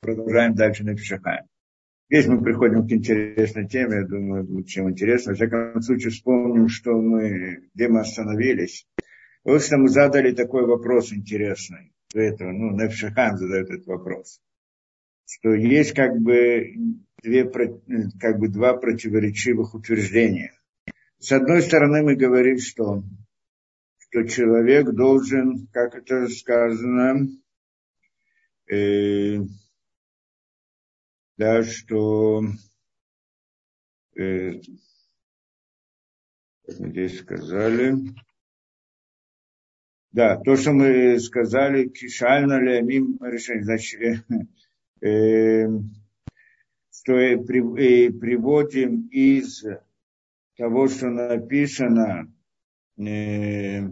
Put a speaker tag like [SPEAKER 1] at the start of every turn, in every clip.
[SPEAKER 1] продолжаем дальше на Пешахаем. Здесь мы приходим к интересной теме, я думаю, чем интересно. В всяком случае, вспомним, что мы, где мы остановились. Вот что мы задали такой вопрос интересный. Этого, ну, Невшахам задает этот вопрос. Что есть как бы, две, как бы два противоречивых утверждения. С одной стороны, мы говорим, что, что человек должен, как это сказано, э, да, что э, здесь сказали, да, то, что мы сказали, кишально ли мим решение, значит, э, э, что при, э, приводим из того, что написано, э,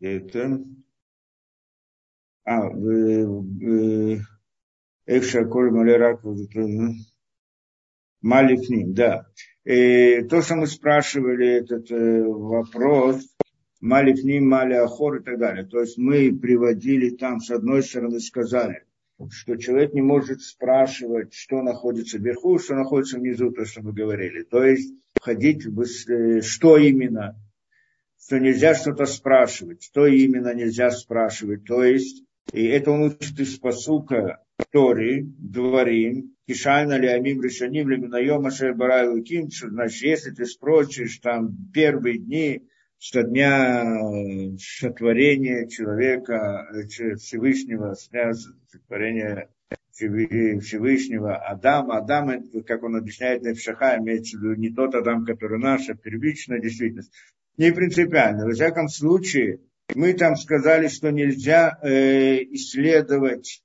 [SPEAKER 1] это, а, в, в, Эх, шаколь, малярак, малифним, да. И то, что мы спрашивали, этот э, вопрос, малифним, маляхор и так далее. То есть мы приводили там, с одной стороны, сказали, что человек не может спрашивать, что находится вверху, что находится внизу, то, что мы говорили. То есть входить в э, что именно, что нельзя что-то спрашивать, что именно нельзя спрашивать. То есть, и это он учит из посука, Тори, Дворим, Кишайна ли Амим Решаним, Леминаем Ашер Барай Луким, значит, если ты спросишь там первые дни, что дня сотворения человека, Всевышнего, дня сотворения Всевышнего Адама. Адам, как он объясняет на Пшаха, имеется в виду не тот Адам, который наш, а первичная действительность. Не принципиально. Во всяком случае, мы там сказали, что нельзя э, исследовать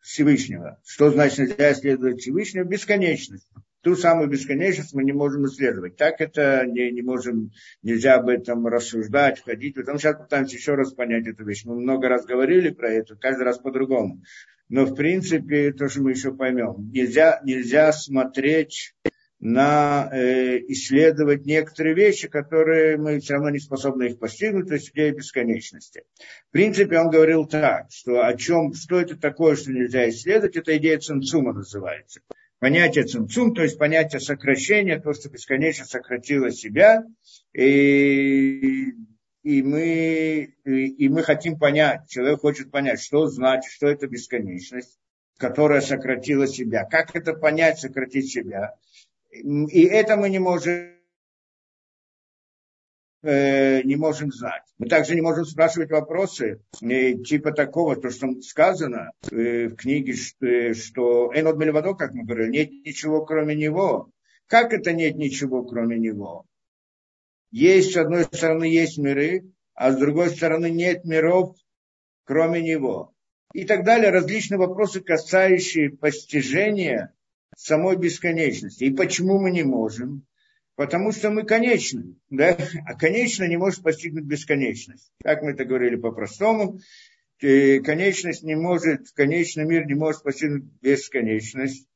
[SPEAKER 1] Всевышнего. Что значит нельзя исследовать Всевышнего? Бесконечность. Ту самую бесконечность мы не можем исследовать. Так это не, не можем, нельзя об этом рассуждать, входить. Потому что сейчас пытаемся еще раз понять эту вещь. Мы много раз говорили про это, каждый раз по-другому. Но в принципе, то, что мы еще поймем, нельзя, нельзя смотреть на э, исследовать некоторые вещи, которые мы все равно не способны их постигнуть, то есть идея бесконечности. В принципе, он говорил так, что о чем, что это такое, что нельзя исследовать, это идея цинцума называется. Понятие цинцум, то есть понятие сокращения, то, что бесконечно сократило себя, и, и, мы, и, и мы хотим понять, человек хочет понять, что значит, что это бесконечность, которая сократила себя. Как это понять, сократить себя? И это мы не можем э, не можем знать. Мы также не можем спрашивать вопросы э, типа такого, то, что сказано э, в книге, что Энод Мельвадо, как мы говорили, нет ничего кроме него. Как это нет ничего кроме него? Есть, с одной стороны, есть миры, а с другой стороны нет миров, кроме него. И так далее, различные вопросы, касающие постижения самой бесконечности. И почему мы не можем? Потому что мы конечны, да? а конечно не может постигнуть бесконечность. Как мы это говорили по-простому, конечность не может, конечный мир не может постигнуть бесконечность.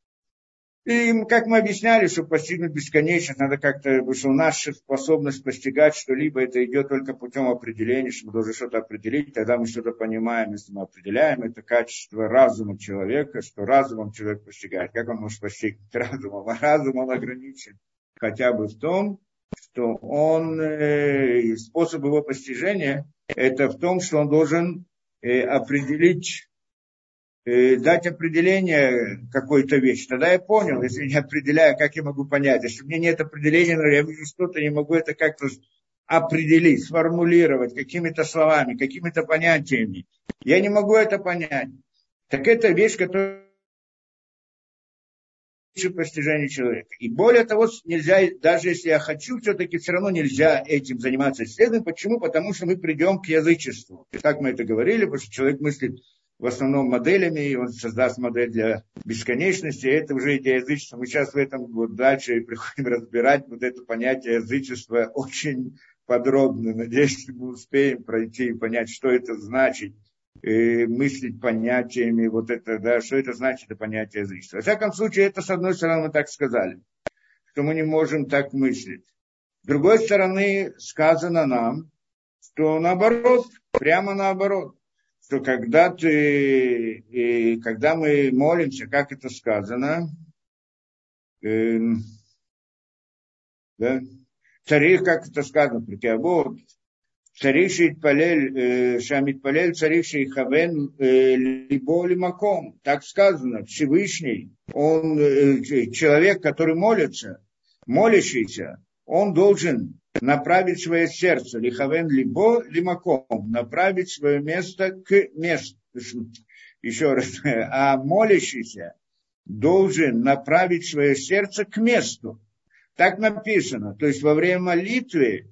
[SPEAKER 1] И как мы объясняли, чтобы постигнуть бесконечность, надо как-то, потому что наша способность постигать что-либо, это идет только путем определения, что мы должны что-то определить, тогда мы что-то понимаем, если мы определяем, это качество разума человека, что разумом человек постигает. Как он может постигнуть разумом? А разум он ограничен хотя бы в том, что он, э, способ его постижения, это в том, что он должен э, определить дать определение какой-то вещи, тогда я понял, если не определяю, как я могу понять. Если у меня нет определения, но я вижу что-то, не могу это как-то определить, сформулировать какими-то словами, какими-то понятиями. Я не могу это понять. Так это вещь, которая постижение человека. И более того, нельзя, даже если я хочу, все-таки все равно нельзя этим заниматься исследованием. Почему? Потому что мы придем к язычеству. Как мы это говорили, потому что человек мыслит в основном моделями, и он создаст модель для бесконечности, это уже идея язычества. Мы сейчас в этом вот дальше приходим разбирать вот это понятие язычества очень подробно. Надеюсь, мы успеем пройти и понять, что это значит, и мыслить понятиями, вот это, да, что это значит, это понятие язычества. Во всяком случае, это, с одной стороны, мы так сказали, что мы не можем так мыслить. С другой стороны, сказано нам, что наоборот, прямо наоборот, что когда ты, и когда мы молимся, как это сказано, э, да, царих, как это сказано, Киабот, царих шейтпалель, шамитпалель, царих шейхавен, либо лимаком, так сказано, Всевышний, он, э, человек, который молится, молящийся, он должен направить свое сердце, лихавен либо лимаком, направить свое место к месту. Еще раз, а молящийся должен направить свое сердце к месту. Так написано. То есть во время молитвы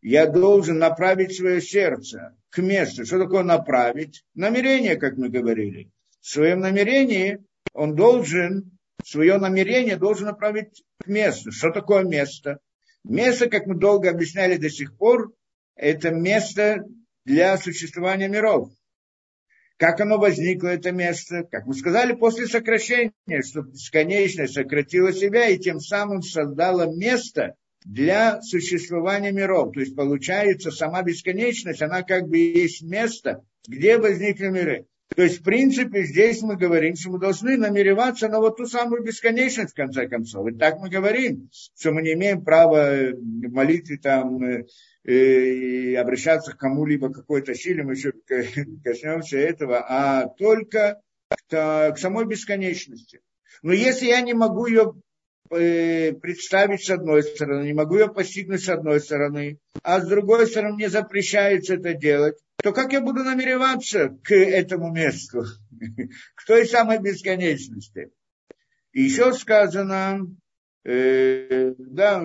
[SPEAKER 1] я должен направить свое сердце к месту. Что такое направить? Намерение, как мы говорили. В своем намерении он должен, свое намерение должен направить к месту. Что такое место? Место, как мы долго объясняли до сих пор, это место для существования миров. Как оно возникло, это место? Как мы сказали, после сокращения, что бесконечность сократила себя и тем самым создала место для существования миров. То есть получается, сама бесконечность, она как бы есть место, где возникли миры. То есть, в принципе, здесь мы говорим, что мы должны намереваться на вот ту самую бесконечность, в конце концов. И так мы говорим, что мы не имеем права молиться там, э, и обращаться к кому-либо какой-то силе, мы еще коснемся этого, а только к, самой бесконечности. Но если я не могу ее э, представить с одной стороны, не могу ее постигнуть с одной стороны, а с другой стороны мне запрещается это делать, то как я буду намереваться к этому месту, к той самой бесконечности? И еще сказано, э, да,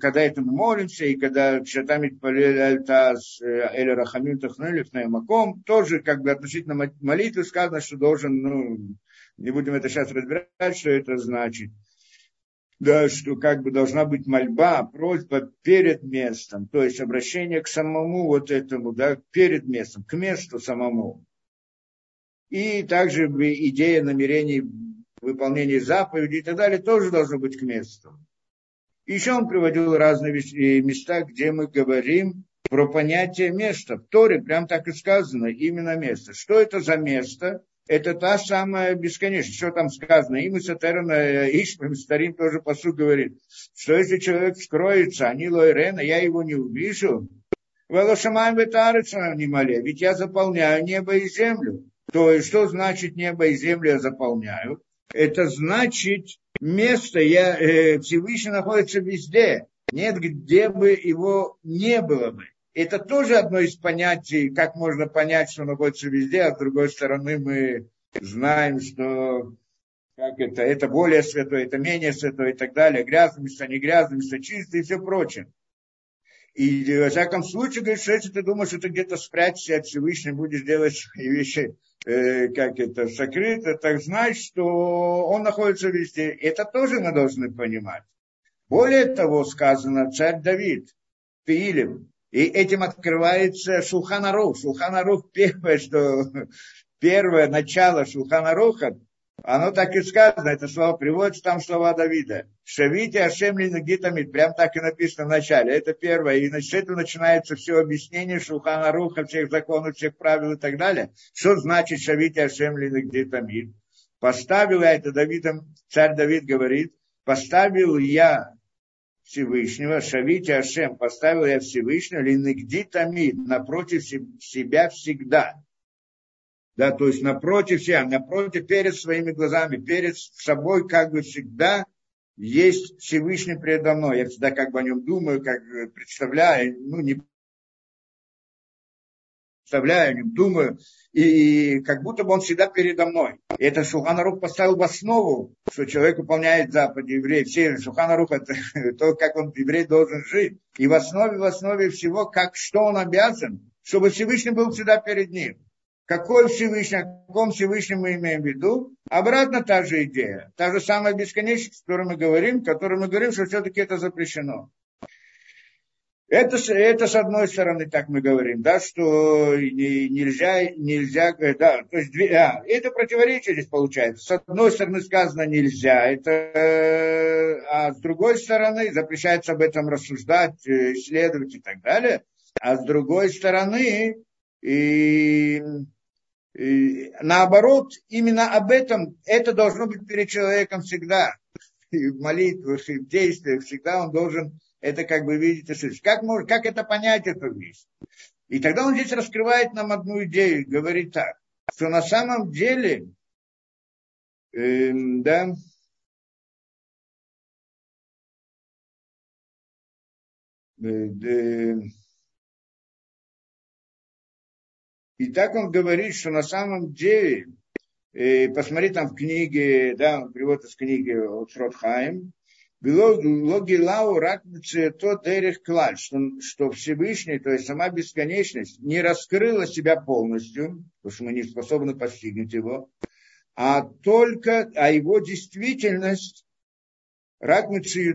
[SPEAKER 1] когда это мы молимся, и когда Шатамит Альтас э, Эль Рахамин Тахнулев на Маком, тоже как бы относительно молитвы сказано, что должен, ну, не будем это сейчас разбирать, что это значит да, что как бы должна быть мольба, просьба перед местом, то есть обращение к самому вот этому, да, перед местом, к месту самому. И также идея намерений выполнения заповедей и так далее тоже должно быть к месту. Еще он приводил разные места, где мы говорим про понятие места. В Торе прям так и сказано, именно место. Что это за место? Это та самая бесконечность. Что там сказано? Им и Сатерна Ишмим Старим тоже посуд говорит, что если человек скроется, они Лойрена, я его не увижу, Велошамаем Ветарыца не моле, ведь я заполняю небо и землю. То есть, что значит небо и землю я заполняю? Это значит, место я, э, Всевышний находится везде. Нет, где бы его не было бы. Это тоже одно из понятий, как можно понять, что он находится везде, а с другой стороны мы знаем, что как это, это более святое, это менее святое и так далее, грязное место, не грязное место, чистое и все прочее. И во всяком случае, говорит, что если ты думаешь, что ты где-то спрячешься от Всевышнего, будешь делать свои вещи, э, как это, сокрыто, так знай, что он находится везде. Это тоже мы должны понимать. Более того, сказано, царь Давид, Пиилем, и этим открывается Шулханарух. Шулханарух первое, что первое начало Шулханаруха, оно так и сказано, это слово приводится, там слова Давида. Шавите Ашем Линагитамид, прям так и написано в начале. Это первое. И с этого начинается все объяснение Шулханаруха, всех законов, всех правил и так далее. Что значит Шавите Ашем Линагитамид? Поставил я это Давидом, царь Давид говорит, поставил я Всевышнего, Шавите Ашем, поставил я Всевышнего, линегди тамид, напротив себя всегда. Да, то есть напротив себя, напротив, перед своими глазами, перед собой, как бы всегда есть Всевышний передо мной. Я всегда как бы о нем думаю, как представляю, ну, не представляю, о нем думаю, и как будто бы он всегда передо мной. Это Шуханарух поставил в основу, что человек выполняет заповеди евреев. Все Шуханарух это то, как он еврей должен жить. И в основе, в основе всего, как, что он обязан, чтобы Всевышний был всегда перед ним. Какой Всевышний, о каком Всевышнем мы имеем в виду? Обратно та же идея. Та же самая бесконечность, о которой мы говорим, о которой мы говорим, что все-таки это запрещено. Это, это с одной стороны, так мы говорим, да, что нельзя, нельзя, э, да, то есть, а, это противоречие здесь получается. С одной стороны сказано нельзя, это, э, а с другой стороны запрещается об этом рассуждать, исследовать и так далее. А с другой стороны, и И наоборот, именно об этом, это должно быть перед человеком всегда. И в молитвах, и в действиях всегда он должен это как бы видеть и слышать. Как, может, как это понять, эту вещь? И тогда он здесь раскрывает нам одну идею, говорит так, что на самом деле, э, да, э, и так он говорит, что на самом деле, э, посмотри там в книге, да, он приводит из книги Отсрот Хайм, Логилау рак то дерех клаль, что, что Всевышний, то есть сама бесконечность, не раскрыла себя полностью, потому что мы не способны постигнуть его, а только, а его действительность, рак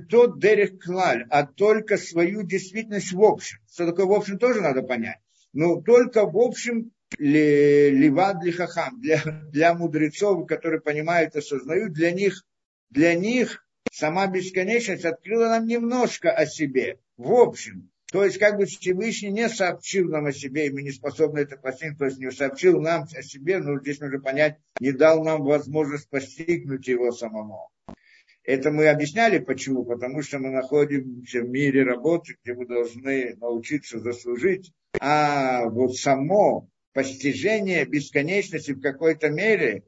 [SPEAKER 1] то дерех клаль, а только свою действительность в общем. Что такое в общем, тоже надо понять. Но только в общем лихахам, для, для мудрецов, которые понимают и осознают, для них, для них сама бесконечность открыла нам немножко о себе, в общем. То есть, как бы Всевышний не сообщил нам о себе, и мы не способны это постигнуть, то есть не сообщил нам о себе, но здесь нужно понять, не дал нам возможность постигнуть его самому. Это мы объясняли, почему? Потому что мы находимся в мире работы, где мы должны научиться заслужить, а вот само постижение бесконечности в какой-то мере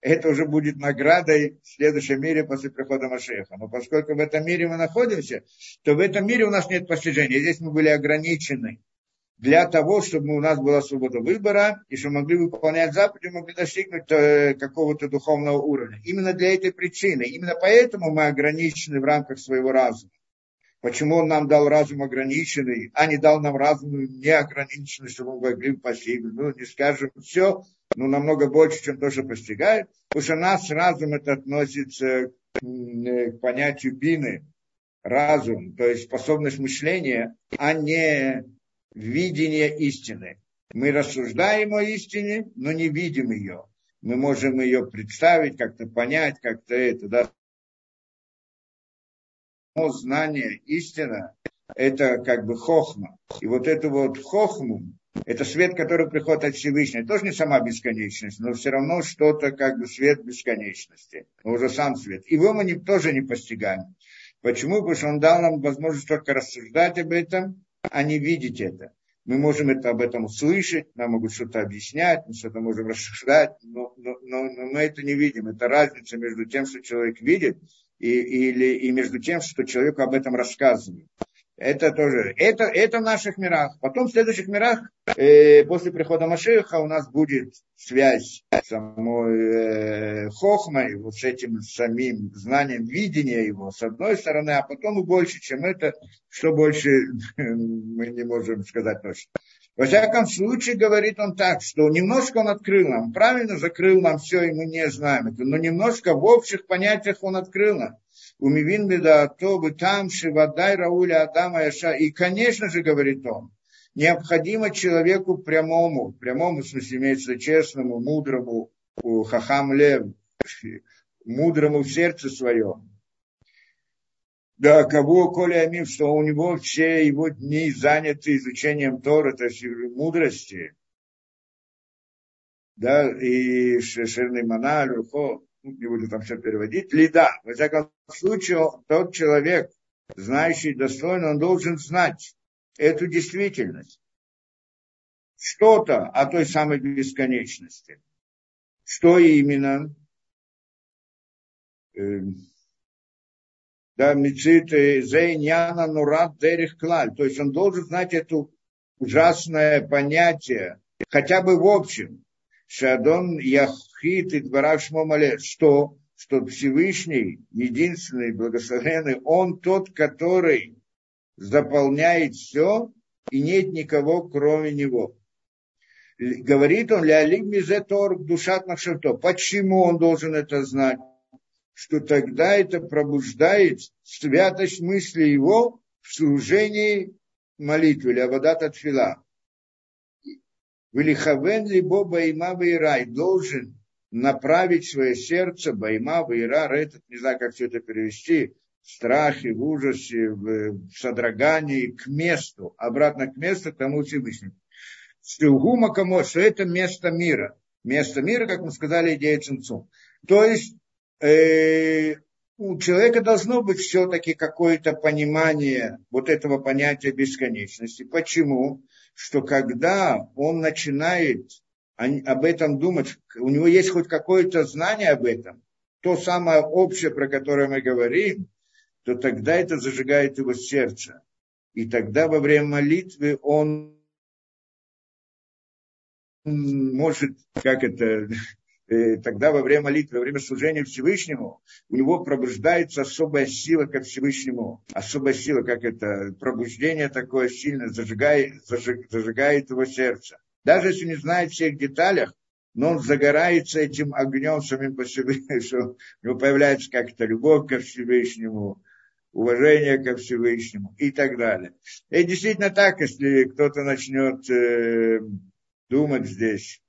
[SPEAKER 1] это уже будет наградой в следующем мире после прихода Машеха. Но поскольку в этом мире мы находимся, то в этом мире у нас нет постижения. Здесь мы были ограничены для того, чтобы у нас была свобода выбора, и чтобы могли выполнять заповеди, могли достигнуть э, какого-то духовного уровня. Именно для этой причины, именно поэтому мы ограничены в рамках своего разума. Почему он нам дал разум ограниченный, а не дал нам разум неограниченный, чтобы мы могли постигнуть. Ну, не скажем все, но намного больше, чем то, что постигает. Потому что нас разум это относится к, к понятию бины, разум, то есть способность мышления, а не видение истины. Мы рассуждаем о истине, но не видим ее. Мы можем ее представить, как-то понять, как-то это, да, знание, истина, это как бы хохма. И вот эту вот хохму, это свет, который приходит от Всевышнего. Тоже не сама бесконечность, но все равно что-то как бы свет бесконечности. Но уже сам свет. Его мы не, тоже не постигаем. Почему? Потому что он дал нам возможность только рассуждать об этом, а не видеть это. Мы можем это об этом услышать, нам могут что-то объяснять, мы что-то можем рассуждать, но, но, но, но мы это не видим. Это разница между тем, что человек видит, и, или, и между тем, что человеку об этом рассказывают. Это тоже, это, это в наших мирах. Потом в следующих мирах, э, после прихода Машеха, у нас будет связь с самой э, Хохмой, вот с этим самим знанием, видения его, с одной стороны, а потом и больше, чем это, что больше мы не можем сказать точно. Во всяком случае, говорит он так, что немножко он открыл нам, правильно закрыл нам все, и мы не знаем это, но немножко в общих понятиях он открыл нам. Умивин беда, то бы там, шивадай, рауля, адама, яша. И, конечно же, говорит он, необходимо человеку прямому, прямому, в смысле, имеется честному, мудрому, хахам лев, мудрому в сердце своем, да, кого Коля Амим, что у него все его дни заняты изучением Тора, то есть мудрости, да, и Шерный Маналь, Рухо, ну, не буду там все переводить, лида. Во всяком случае, тот человек, знающий достойно, он должен знать эту действительность. Что-то о той самой бесконечности. Что именно? Эм, да, мицит зейняна нурат дерих клаль. То есть он должен знать это ужасное понятие, хотя бы в общем. Шадон Яхит и Дворав Шмомале. Что? Что Всевышний, единственный, благословенный, он тот, который заполняет все, и нет никого, кроме него. Говорит он, Леолиг Мизетор Душат Махшерто. Почему он должен это знать? что тогда это пробуждает святость мысли его в служении молитвы, или Авадат Атфила. Велихавен либо Байма Вейрай должен направить свое сердце, Байма Вейра, этот, не знаю, как все это перевести, в страхе, в ужасе, в, содрогании к месту, обратно к месту, к тому Всевышнему. Что это место мира. место мира, как мы сказали, идея цинцум. То есть э, у человека должно быть все-таки какое-то понимание вот этого понятия бесконечности. Почему? Что когда он начинает об этом думать, у него есть хоть какое-то знание об этом, то самое общее, про которое мы говорим, то тогда это зажигает его сердце. И тогда во время молитвы он может, как это, тогда во время молитвы, во время служения Всевышнему, у него пробуждается особая сила ко Всевышнему. Особая сила, как это, пробуждение такое сильное, зажигает, зажиг, зажигает его сердце. Даже если не знает всех деталях, но он загорается этим огнем самим по себе, что у него появляется как-то любовь ко Всевышнему, уважение ко Всевышнему и так далее. И действительно так, если кто-то начнет э, думать здесь,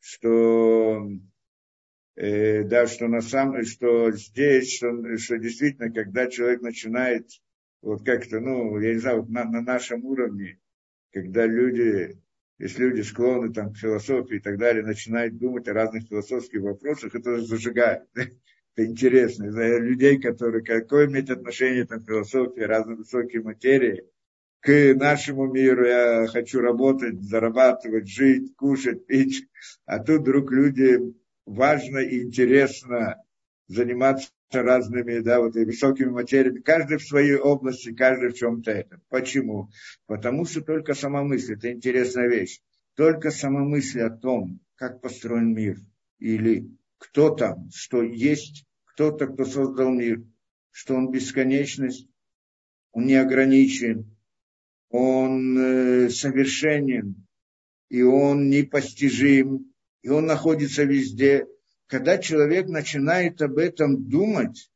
[SPEAKER 1] что э, да, что на самом, что здесь, что, что действительно, когда человек начинает вот как-то, ну, я не знаю, на, на нашем уровне, когда люди, если люди склонны там к философии и так далее, начинают думать о разных философских вопросах, это зажигает. Это интересно. Людей, которые, какое имеет отношение там, к философии, разные высокие материи, к нашему миру, я хочу работать, зарабатывать, жить, кушать, пить. А тут вдруг люди важно и интересно заниматься разными, да, вот и высокими материями, каждый в своей области, каждый в чем-то этом. Почему? Потому что только сама мысль, это интересная вещь, только сама мысль о том, как построен мир, или кто там, что есть кто-то, кто создал мир, что он бесконечность, он не ограничен, он э, совершенен, и он непостижим, и он находится везде. Когда человек начинает об этом думать,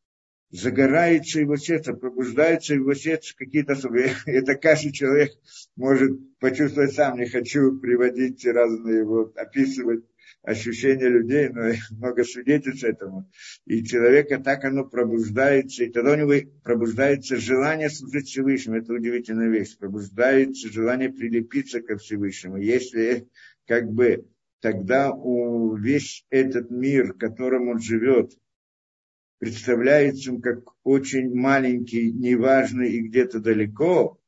[SPEAKER 1] загорается его сердце, пробуждается его сердце какие-то особые. Это каждый человек может почувствовать сам. Не хочу приводить разные, вот, описывать ощущения людей, но много свидетельств этому. И человека так оно пробуждается, и тогда у него пробуждается желание служить Всевышнему. Это удивительная вещь. Пробуждается желание прилепиться ко Всевышнему. Если как бы тогда у весь этот мир, в котором он живет, представляется им как очень маленький, неважный и где-то далеко,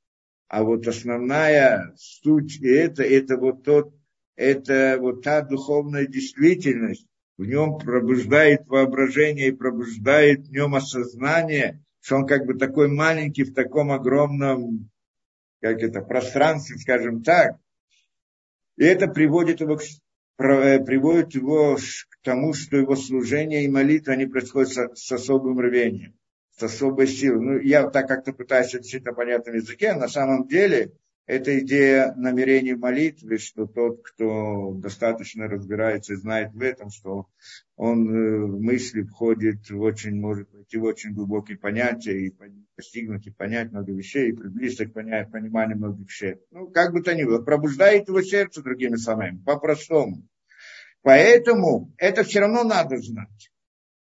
[SPEAKER 1] а вот основная суть и это, это вот тот это вот та духовная действительность, в нем пробуждает воображение и пробуждает в нем осознание, что он как бы такой маленький в таком огромном, как это, пространстве, скажем так. И это приводит его, к, приводит его к тому, что его служение и молитва, они происходят с, с особым рвением, с особой силой. Ну, я так как-то пытаюсь объяснить на понятном языке, на самом деле – это идея намерений молитвы, что тот, кто достаточно разбирается и знает в этом, что он э, в мысли входит в очень, может войти в очень глубокие понятия и постигнуть и понять много вещей, и приблизиться к пониманию многих вещей. Ну, как бы то ни было, пробуждает его сердце другими словами, по-простому. Поэтому это все равно надо знать.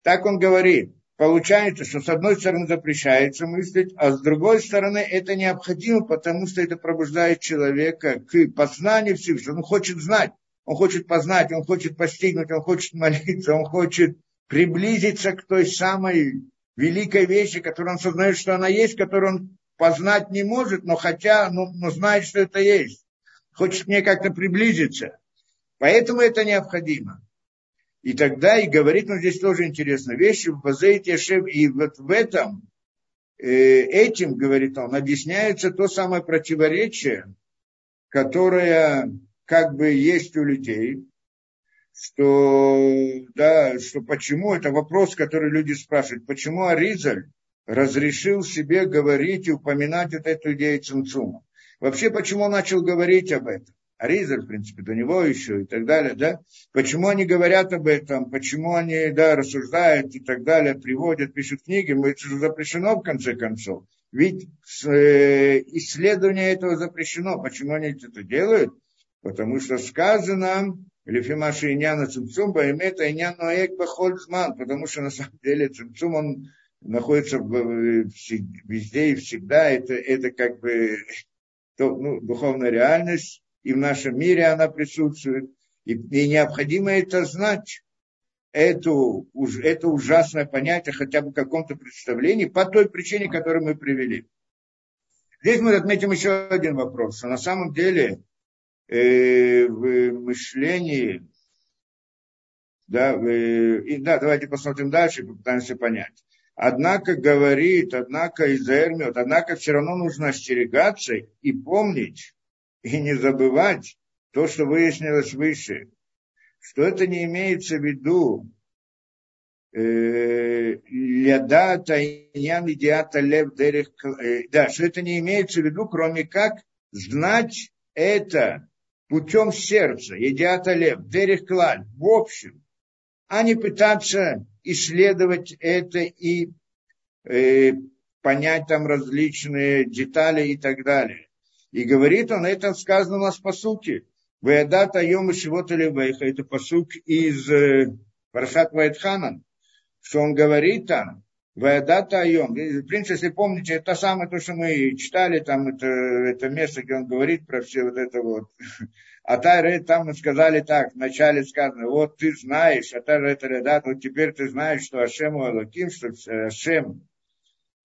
[SPEAKER 1] Так он говорит получается, что с одной стороны запрещается мыслить, а с другой стороны это необходимо, потому что это пробуждает человека к познанию Всевышнего. Он хочет знать, он хочет познать, он хочет постигнуть, он хочет молиться, он хочет приблизиться к той самой великой вещи, которую он сознает, что она есть, которую он познать не может, но хотя, но, но знает, что это есть. Хочет к ней как-то приблизиться. Поэтому это необходимо. И тогда, и говорит он здесь тоже интересную вещь, и вот в этом, э, этим, говорит он, объясняется то самое противоречие, которое как бы есть у людей, что, да, что почему, это вопрос, который люди спрашивают, почему Аризаль разрешил себе говорить и упоминать вот эту идею Цинцума. Вообще, почему он начал говорить об этом? Аризер, в принципе, до него еще и так далее, да? Почему они говорят об этом, почему они, да, рассуждают и так далее, приводят, пишут книги, это же запрещено в конце концов. Ведь э, исследование этого запрещено. Почему они это делают? Потому что сказано, Лефимаши Иняна Цимцум, Баймета Иняна Аек Бахольцман, потому что на самом деле Цимцум, он находится везде и всегда, это, это как бы то, ну, духовная реальность, и в нашем мире она присутствует. И, и необходимо это знать, эту, это ужасное понятие хотя бы в каком-то представлении по той причине, которую мы привели. Здесь мы отметим еще один вопрос. на самом деле э, в мышлении, да, в, и, да, давайте посмотрим дальше, попытаемся понять. Однако говорит, однако Израиль однако все равно нужно остерегаться и помнить, и не забывать то, что выяснилось выше, что это не имеется в виду э, лядата иньян идиата лев дерех, э, да, что это не имеется в виду, кроме как знать это путем сердца, идиата лев, дерех клаль, в общем, а не пытаться исследовать это и э, понять там различные детали и так далее. И говорит он, это сказано у нас по сути. Ваядата йома шивота левейха, это посук из э, Парашат Вайтханан, что он говорит там, Ваядата Айом. В принципе, если помните, это самое то, что мы читали, там это, это место, где он говорит про все вот это вот. А Тайре там мы сказали так, вначале сказано, вот ты знаешь, а Тайре это вот теперь ты знаешь, что Ашем Элоким, что Ашем,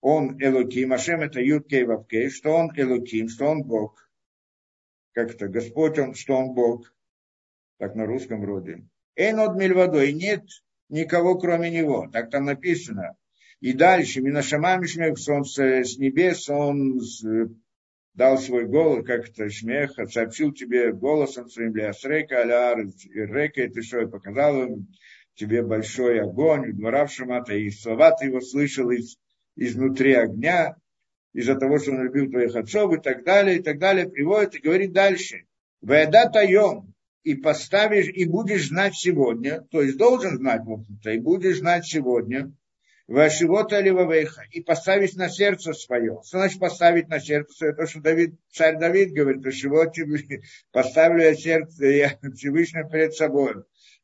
[SPEAKER 1] он Элоким, Ашем это Юткей Вавкей, что он Элоким, что он Бог. Как это, Господь, он, что он Бог. Так на русском вроде. Эйнод Мильвадой, нет никого кроме него. Так там написано. И дальше, Минашамами Шмех, он с, небес, он дал свой голос, как это смех, сообщил тебе голосом своим Леасрейка, Аляр, Рейка, и ты что, и показал им тебе большой огонь, в Шамата, и слова ты его слышал из, изнутри огня, из-за того, что он любил твоих отцов, и так далее, и так далее, приводит и говорит дальше. Ваяда таем, и поставишь, и будешь знать сегодня, то есть должен знать, в общем-то, и будешь знать сегодня, Вашивота Ливавейха, и поставить на сердце свое. Что значит поставить на сердце свое? То, что Давид, царь Давид говорит, что поставлю я сердце, я Всевышнего перед собой.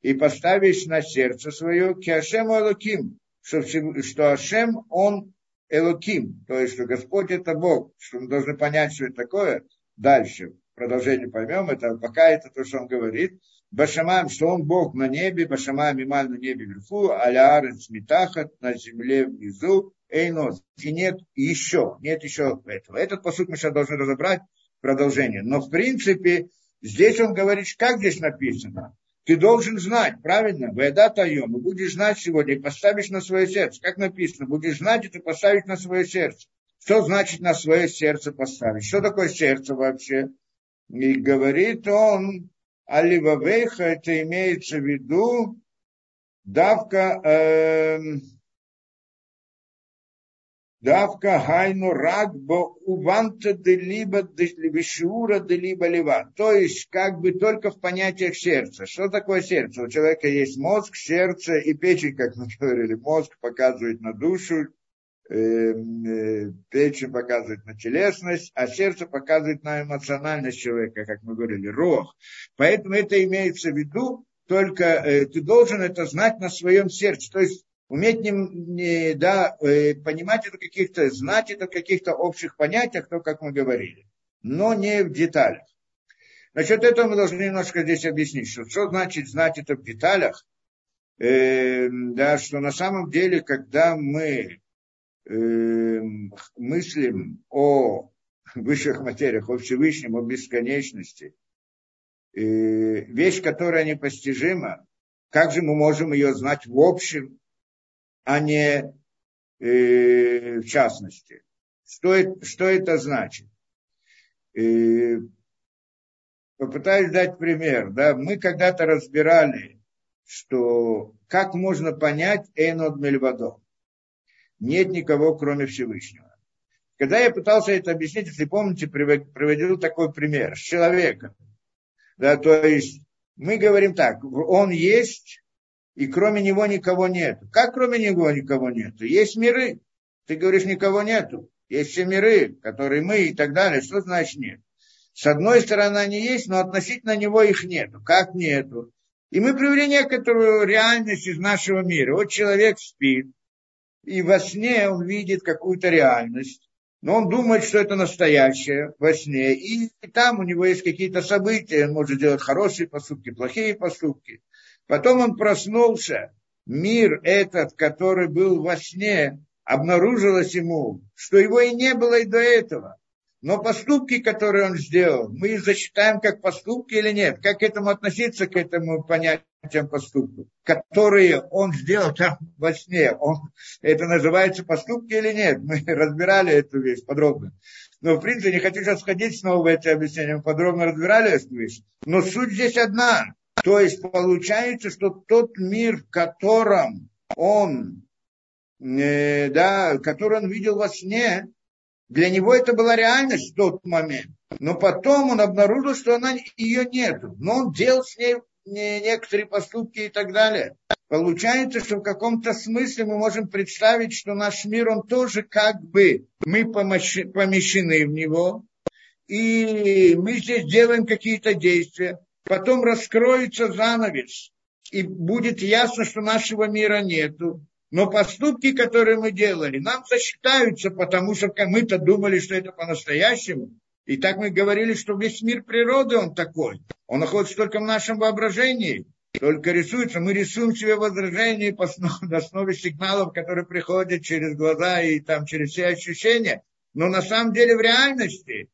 [SPEAKER 1] И поставишь на сердце свое Киашем Элоким, что, что Ашем, он Элоким, то есть, что Господь это Бог, что мы должны понять, что это такое. Дальше, продолжение поймем, это пока это то, что он говорит. Башамам, что он Бог на небе, Башамам Ималь на небе вверху, Аля Митахат на земле внизу, Эйнос. И нет еще, нет еще этого. Этот посуд мы сейчас должны разобрать продолжение. Но в принципе, здесь он говорит, как здесь написано. Ты должен знать, правильно? Вайда таем, и будешь знать сегодня, и поставишь на свое сердце. Как написано, будешь знать, и ты поставишь на свое сердце. Что значит на свое сердце поставить? Что такое сердце вообще? И говорит он, Аливавейха, это имеется в виду давка, э, давка хайну рагбо уванта де либо вишура де либо лива. То есть как бы только в понятиях сердца. Что такое сердце? У человека есть мозг, сердце и печень, как мы говорили. Мозг показывает на душу, Эм, э, печень показывает на телесность, а сердце показывает на эмоциональность человека, как мы говорили, рог. Поэтому это имеется в виду, только э, ты должен это знать на своем сердце. То есть уметь не, да, э, понимать это каких-то, знать это в каких-то общих понятиях, то, как мы говорили, но не в деталях. Насчет этого мы должны немножко здесь объяснить, что, что значит знать это в деталях, э, да, что на самом деле, когда мы э, мыслим о высших материях, о Всевышнем, о бесконечности, э, вещь, которая непостижима, как же мы можем ее знать в общем, а не э, в частности? Что это, что это значит? Э, попытаюсь дать пример. Да? Мы когда-то разбирали, что как можно понять Эйнод Мельвадо нет никого, кроме Всевышнего. Когда я пытался это объяснить, если помните, приводил такой пример с человеком. Да, то есть мы говорим так, он есть, и кроме него никого нет. Как кроме него никого нет? Есть миры. Ты говоришь, никого нету. Есть все миры, которые мы и так далее. Что значит нет? С одной стороны они есть, но относительно него их нету. Как нету? И мы привели некоторую реальность из нашего мира. Вот человек спит, и во сне он видит какую-то реальность. но он думает, что это настоящее во сне, и там у него есть какие-то события, он может делать хорошие поступки, плохие поступки. Потом он проснулся, мир этот, который был во сне, обнаружилось ему, что его и не было и до этого. Но поступки, которые он сделал, мы их засчитаем как поступки или нет? Как к этому относиться, к этому понятиям поступков, которые он сделал там во сне? Он, это называется поступки или нет? Мы разбирали эту вещь подробно. Но, в принципе, не хочу сейчас входить снова в эти объяснения. Мы подробно разбирали эту вещь. Но суть здесь одна. То есть получается, что тот мир, в котором он, э, да, который он видел во сне, для него это была реальность в тот момент. Но потом он обнаружил, что она, ее нет. Но он делал с ней некоторые поступки и так далее. Получается, что в каком-то смысле мы можем представить, что наш мир, он тоже как бы, мы помещены в него, и мы здесь делаем какие-то действия, потом раскроется занавес, и будет ясно, что нашего мира нету. Но поступки, которые мы делали, нам засчитаются, потому что мы-то думали, что это по-настоящему. И так мы говорили, что весь мир природы, он такой. Он находится только в нашем воображении, только рисуется. Мы рисуем себе возражение на основе сигналов, которые приходят через глаза и там через все ощущения. Но на самом деле в реальности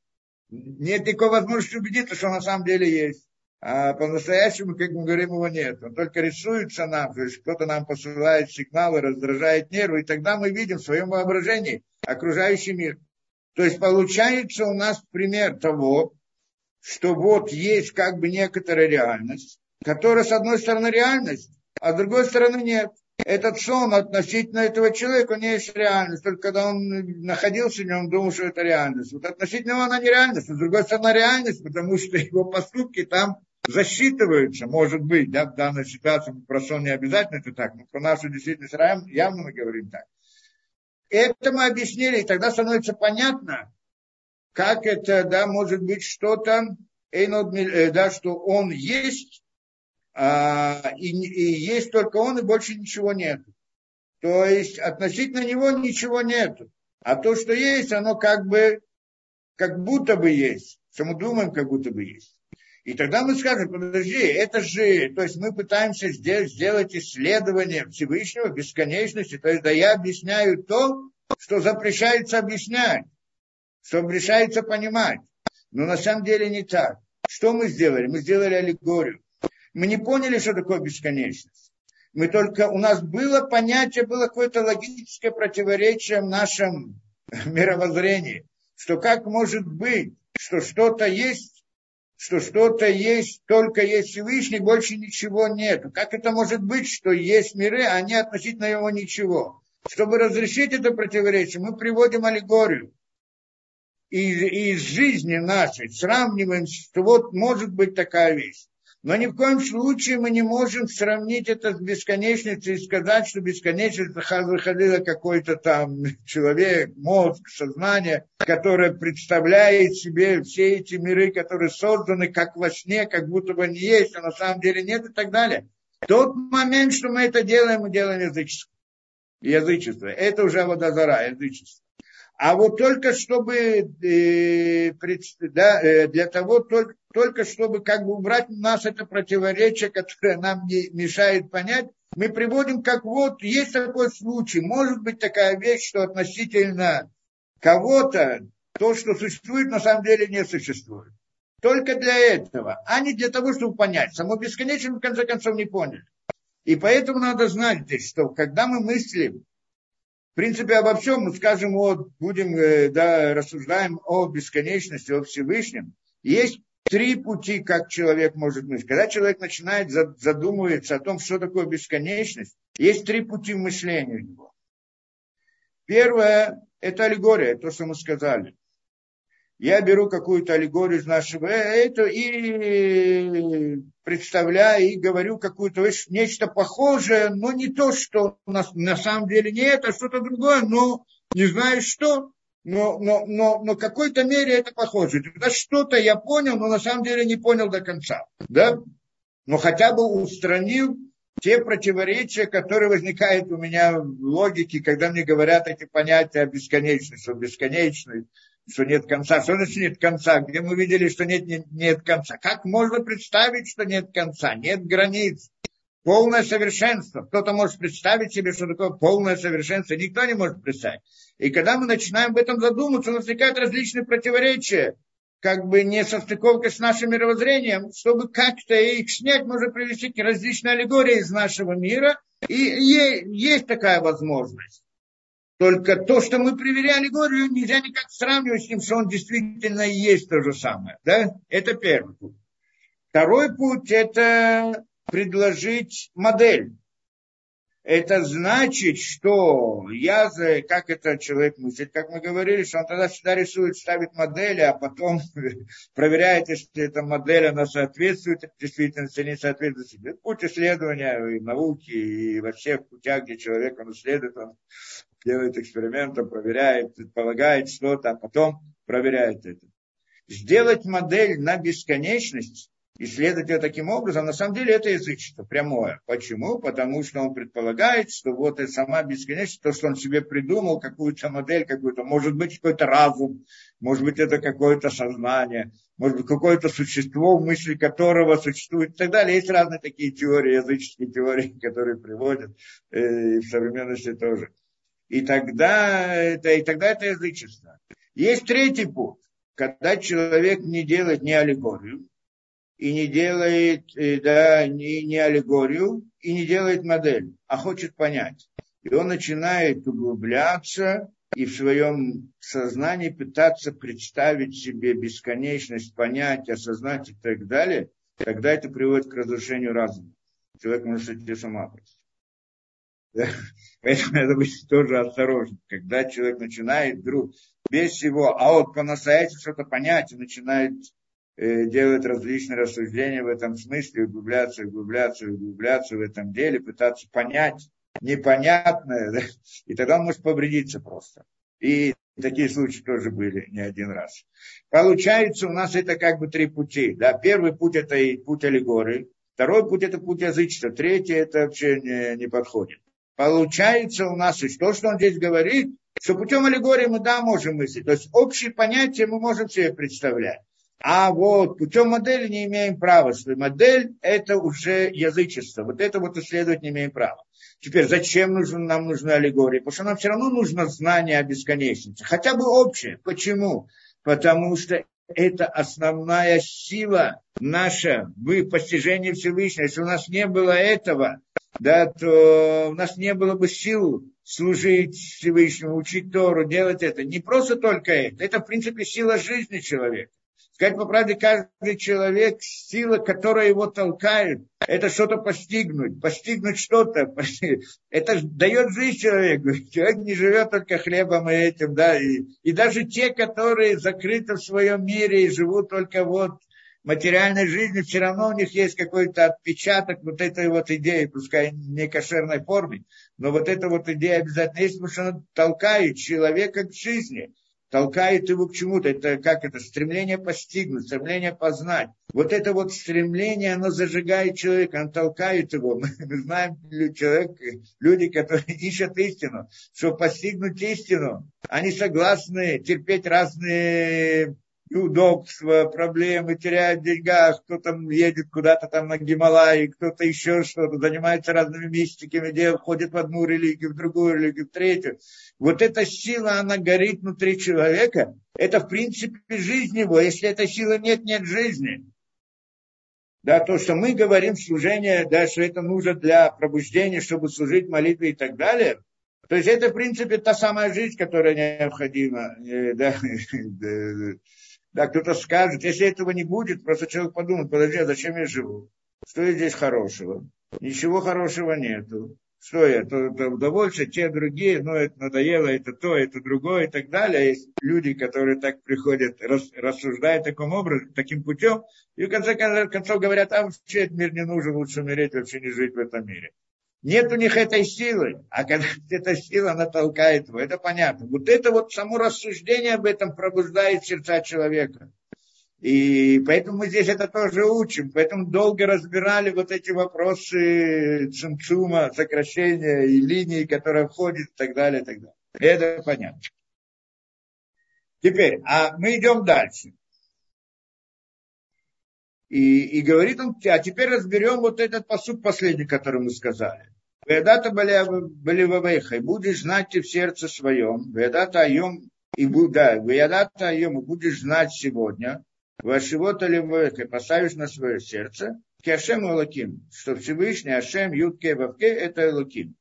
[SPEAKER 1] нет никакой возможности убедиться, что на самом деле есть. А по-настоящему, как мы говорим, его нет. Он только рисуется нам, то есть кто-то нам посылает сигналы, раздражает нервы, и тогда мы видим в своем воображении окружающий мир. То есть получается у нас пример того, что вот есть как бы некоторая реальность, которая с одной стороны реальность, а с другой стороны нет. Этот сон относительно этого человека, у него есть реальность. Только когда он находился в нем, думал, что это реальность. Вот относительно его она не реальность, а с другой стороны реальность, потому что его поступки там засчитываются, может быть, да, в данной ситуации про сон не обязательно это так, но про нашу действительность явно мы говорим так. Это мы объяснили, и тогда становится понятно, как это, да, может быть что-то, э, да, что он есть, и, и есть только он, и больше ничего нет. То есть относительно него ничего нет. А то, что есть, оно как бы, как будто бы есть. Что мы думаем, как будто бы есть. И тогда мы скажем, подожди, это же, то есть мы пытаемся сделать, сделать исследование Всевышнего бесконечности, то есть да я объясняю то, что запрещается объяснять, что запрещается понимать. Но на самом деле не так. Что мы сделали? Мы сделали аллегорию. Мы не поняли, что такое бесконечность. Мы только, у нас было понятие, было какое-то логическое противоречие в нашем мировоззрении, что как может быть, что что-то есть, что что-то есть, только есть Всевышний, больше ничего нет. Как это может быть, что есть миры, а не относительно его ничего? Чтобы разрешить это противоречие, мы приводим аллегорию из, из жизни нашей, сравниваем, что вот может быть такая вещь. Но ни в коем случае мы не можем сравнить это с бесконечностью и сказать, что бесконечность выходила какой-то там человек, мозг, сознание, которое представляет себе все эти миры, которые созданы как во сне, как будто бы они есть, а на самом деле нет и так далее. Тот момент, что мы это делаем, мы делаем язычество. Язычество. Это уже водозара, язычество. А вот только чтобы, э, да, э, для того, только, только чтобы как бы убрать у нас это противоречие, которое нам не мешает понять, мы приводим как вот, есть такой случай, может быть такая вещь, что относительно кого-то то, что существует, на самом деле не существует. Только для этого, а не для того, чтобы понять. Само бесконечное, в конце концов, не поняли. И поэтому надо знать, что когда мы мыслим в принципе, обо всем мы скажем, вот, будем, э, да, рассуждаем о бесконечности, о Всевышнем. Есть три пути, как человек может мыслить. Когда человек начинает задумываться о том, что такое бесконечность, есть три пути мышления у него. Первое – это аллегория, то, что мы сказали я беру какую-то аллегорию из нашего этого и представляю, и говорю какую-то нечто похожее, но не то, что на, на самом деле не это, а что-то другое, но не знаю что, но, но, но, но в какой-то мере это похоже. Тогда что-то я понял, но на самом деле не понял до конца. Да? Но хотя бы устранил те противоречия, которые возникают у меня в логике, когда мне говорят эти понятия о бесконечности, что бесконечность, что нет конца. Что значит нет конца? Где мы видели, что нет, нет, нет конца? Как можно представить, что нет конца? Нет границ. Полное совершенство. Кто-то может представить себе, что такое полное совершенство. Никто не может представить. И когда мы начинаем об этом задумываться, у нас возникают различные противоречия как бы не состыковка с нашим мировоззрением, чтобы как-то их снять, можно привести к различной аллегории из нашего мира, и есть такая возможность. Только то, что мы привели аллегорию, нельзя никак сравнивать с тем, что он действительно есть то же самое. Да? Это первый путь. Второй путь – это предложить модель это значит, что я, как это человек мыслит, как мы говорили, что он тогда всегда рисует, ставит модели, а потом проверяет, если эта модель, она соответствует действительности, не соответствует себе. Путь исследования и науки, и во всех путях, где человек, он исследует, он делает эксперимент, он проверяет, предполагает что-то, а потом проверяет это. Сделать модель на бесконечность исследовать ее таким образом, на самом деле это язычество прямое. Почему? Потому что он предполагает, что вот и сама бесконечность, то, что он себе придумал, какую-то модель, какую-то, может быть, какой-то разум, может быть, это какое-то сознание, может быть, какое-то существо, в мысли которого существует и так далее. Есть разные такие теории, языческие теории, которые приводят э, в современности тоже. И тогда это, и тогда это язычество. Есть третий путь, когда человек не делает не аллегорию, и не делает э, да, не, не аллегорию, и не делает модель, а хочет понять. И он начинает углубляться и в своем сознании пытаться представить себе бесконечность, понять, осознать и так далее, тогда это приводит к разрушению разума. Человек может сойти с ума просто. Поэтому надо быть тоже осторожным. Когда человек начинает вдруг без всего, а вот по-настоящему что-то понять и начинает Э, делать различные рассуждения в этом смысле, углубляться, углубляться, углубляться в этом деле, пытаться понять непонятное, да? и тогда он может повредиться просто. И такие случаи тоже были не один раз. Получается, у нас это как бы три пути. Да? Первый путь это путь аллегории, второй путь это путь язычества, третий это вообще не, не подходит. Получается у нас и то, что он здесь говорит, что путем аллегории мы да можем мыслить. То есть общие понятия мы можем себе представлять. А вот путем модели не имеем права. Модель это уже язычество. Вот это вот исследовать не имеем права. Теперь, зачем нужен, нам нужны аллегории? Потому что нам все равно нужно знание о бесконечности. Хотя бы общее. Почему? Потому что это основная сила наша в постижении Всевышнего. Если у нас не было этого, да, то у нас не было бы сил служить Всевышнему, учить Тору, делать это. Не просто только это. Это, в принципе, сила жизни человека. Сказать по правде, каждый человек, сила, которая его толкает, это что-то постигнуть, постигнуть что-то. Это дает жизнь человеку. Человек не живет только хлебом и этим, да. И, и даже те, которые закрыты в своем мире и живут только вот материальной жизнью, все равно у них есть какой-то отпечаток вот этой вот идеи, пускай не кошерной форме, но вот эта вот идея обязательно есть, потому что она толкает человека к жизни толкает его к чему-то. Это как это? Стремление постигнуть, стремление познать. Вот это вот стремление, оно зажигает человека, оно толкает его. Мы, мы знаем человек, люди, которые ищут истину, чтобы постигнуть истину, они согласны терпеть разные неудобства, проблемы, теряют в деньгах, кто там едет куда-то там на Гималай, кто-то еще что-то, занимается разными мистиками, где ходит в одну религию, в другую религию, в третью. Вот эта сила, она горит внутри человека. Это, в принципе, жизнь его. Если этой силы нет, нет жизни. Да, то, что мы говорим, служение, да, что это нужно для пробуждения, чтобы служить молитве и так далее. То есть это, в принципе, та самая жизнь, которая необходима. Э, да, Да, кто-то скажет, если этого не будет, просто человек подумает, подожди, а зачем я живу? Что я здесь хорошего? Ничего хорошего нету. Что я, то, то удовольствие, те другие, ну, это надоело, это то, это другое и так далее. Есть люди, которые так приходят, рас, рассуждают таким образом, таким путем, и в конце концов говорят, а вообще этот мир не нужен, лучше умереть, вообще не жить в этом мире. Нет у них этой силы, а когда эта сила, она толкает его, это понятно. Вот это вот само рассуждение об этом пробуждает сердца человека. И поэтому мы здесь это тоже учим. Поэтому долго разбирали вот эти вопросы цимцума, сокращения и линии, которая входит и так далее, и так далее. Это понятно. Теперь, а мы идем дальше. И, и говорит он, а теперь разберем вот этот посуд последний, который мы сказали. Ведата были вавейха, и будешь знать ты в сердце своем, Ведата айом, и да, Ведата айом, и будешь знать сегодня, Вашивота левойха, поставишь на свое сердце, Киашем Элоким, что Всевышний Ашем Ютке Вавке это Элоким.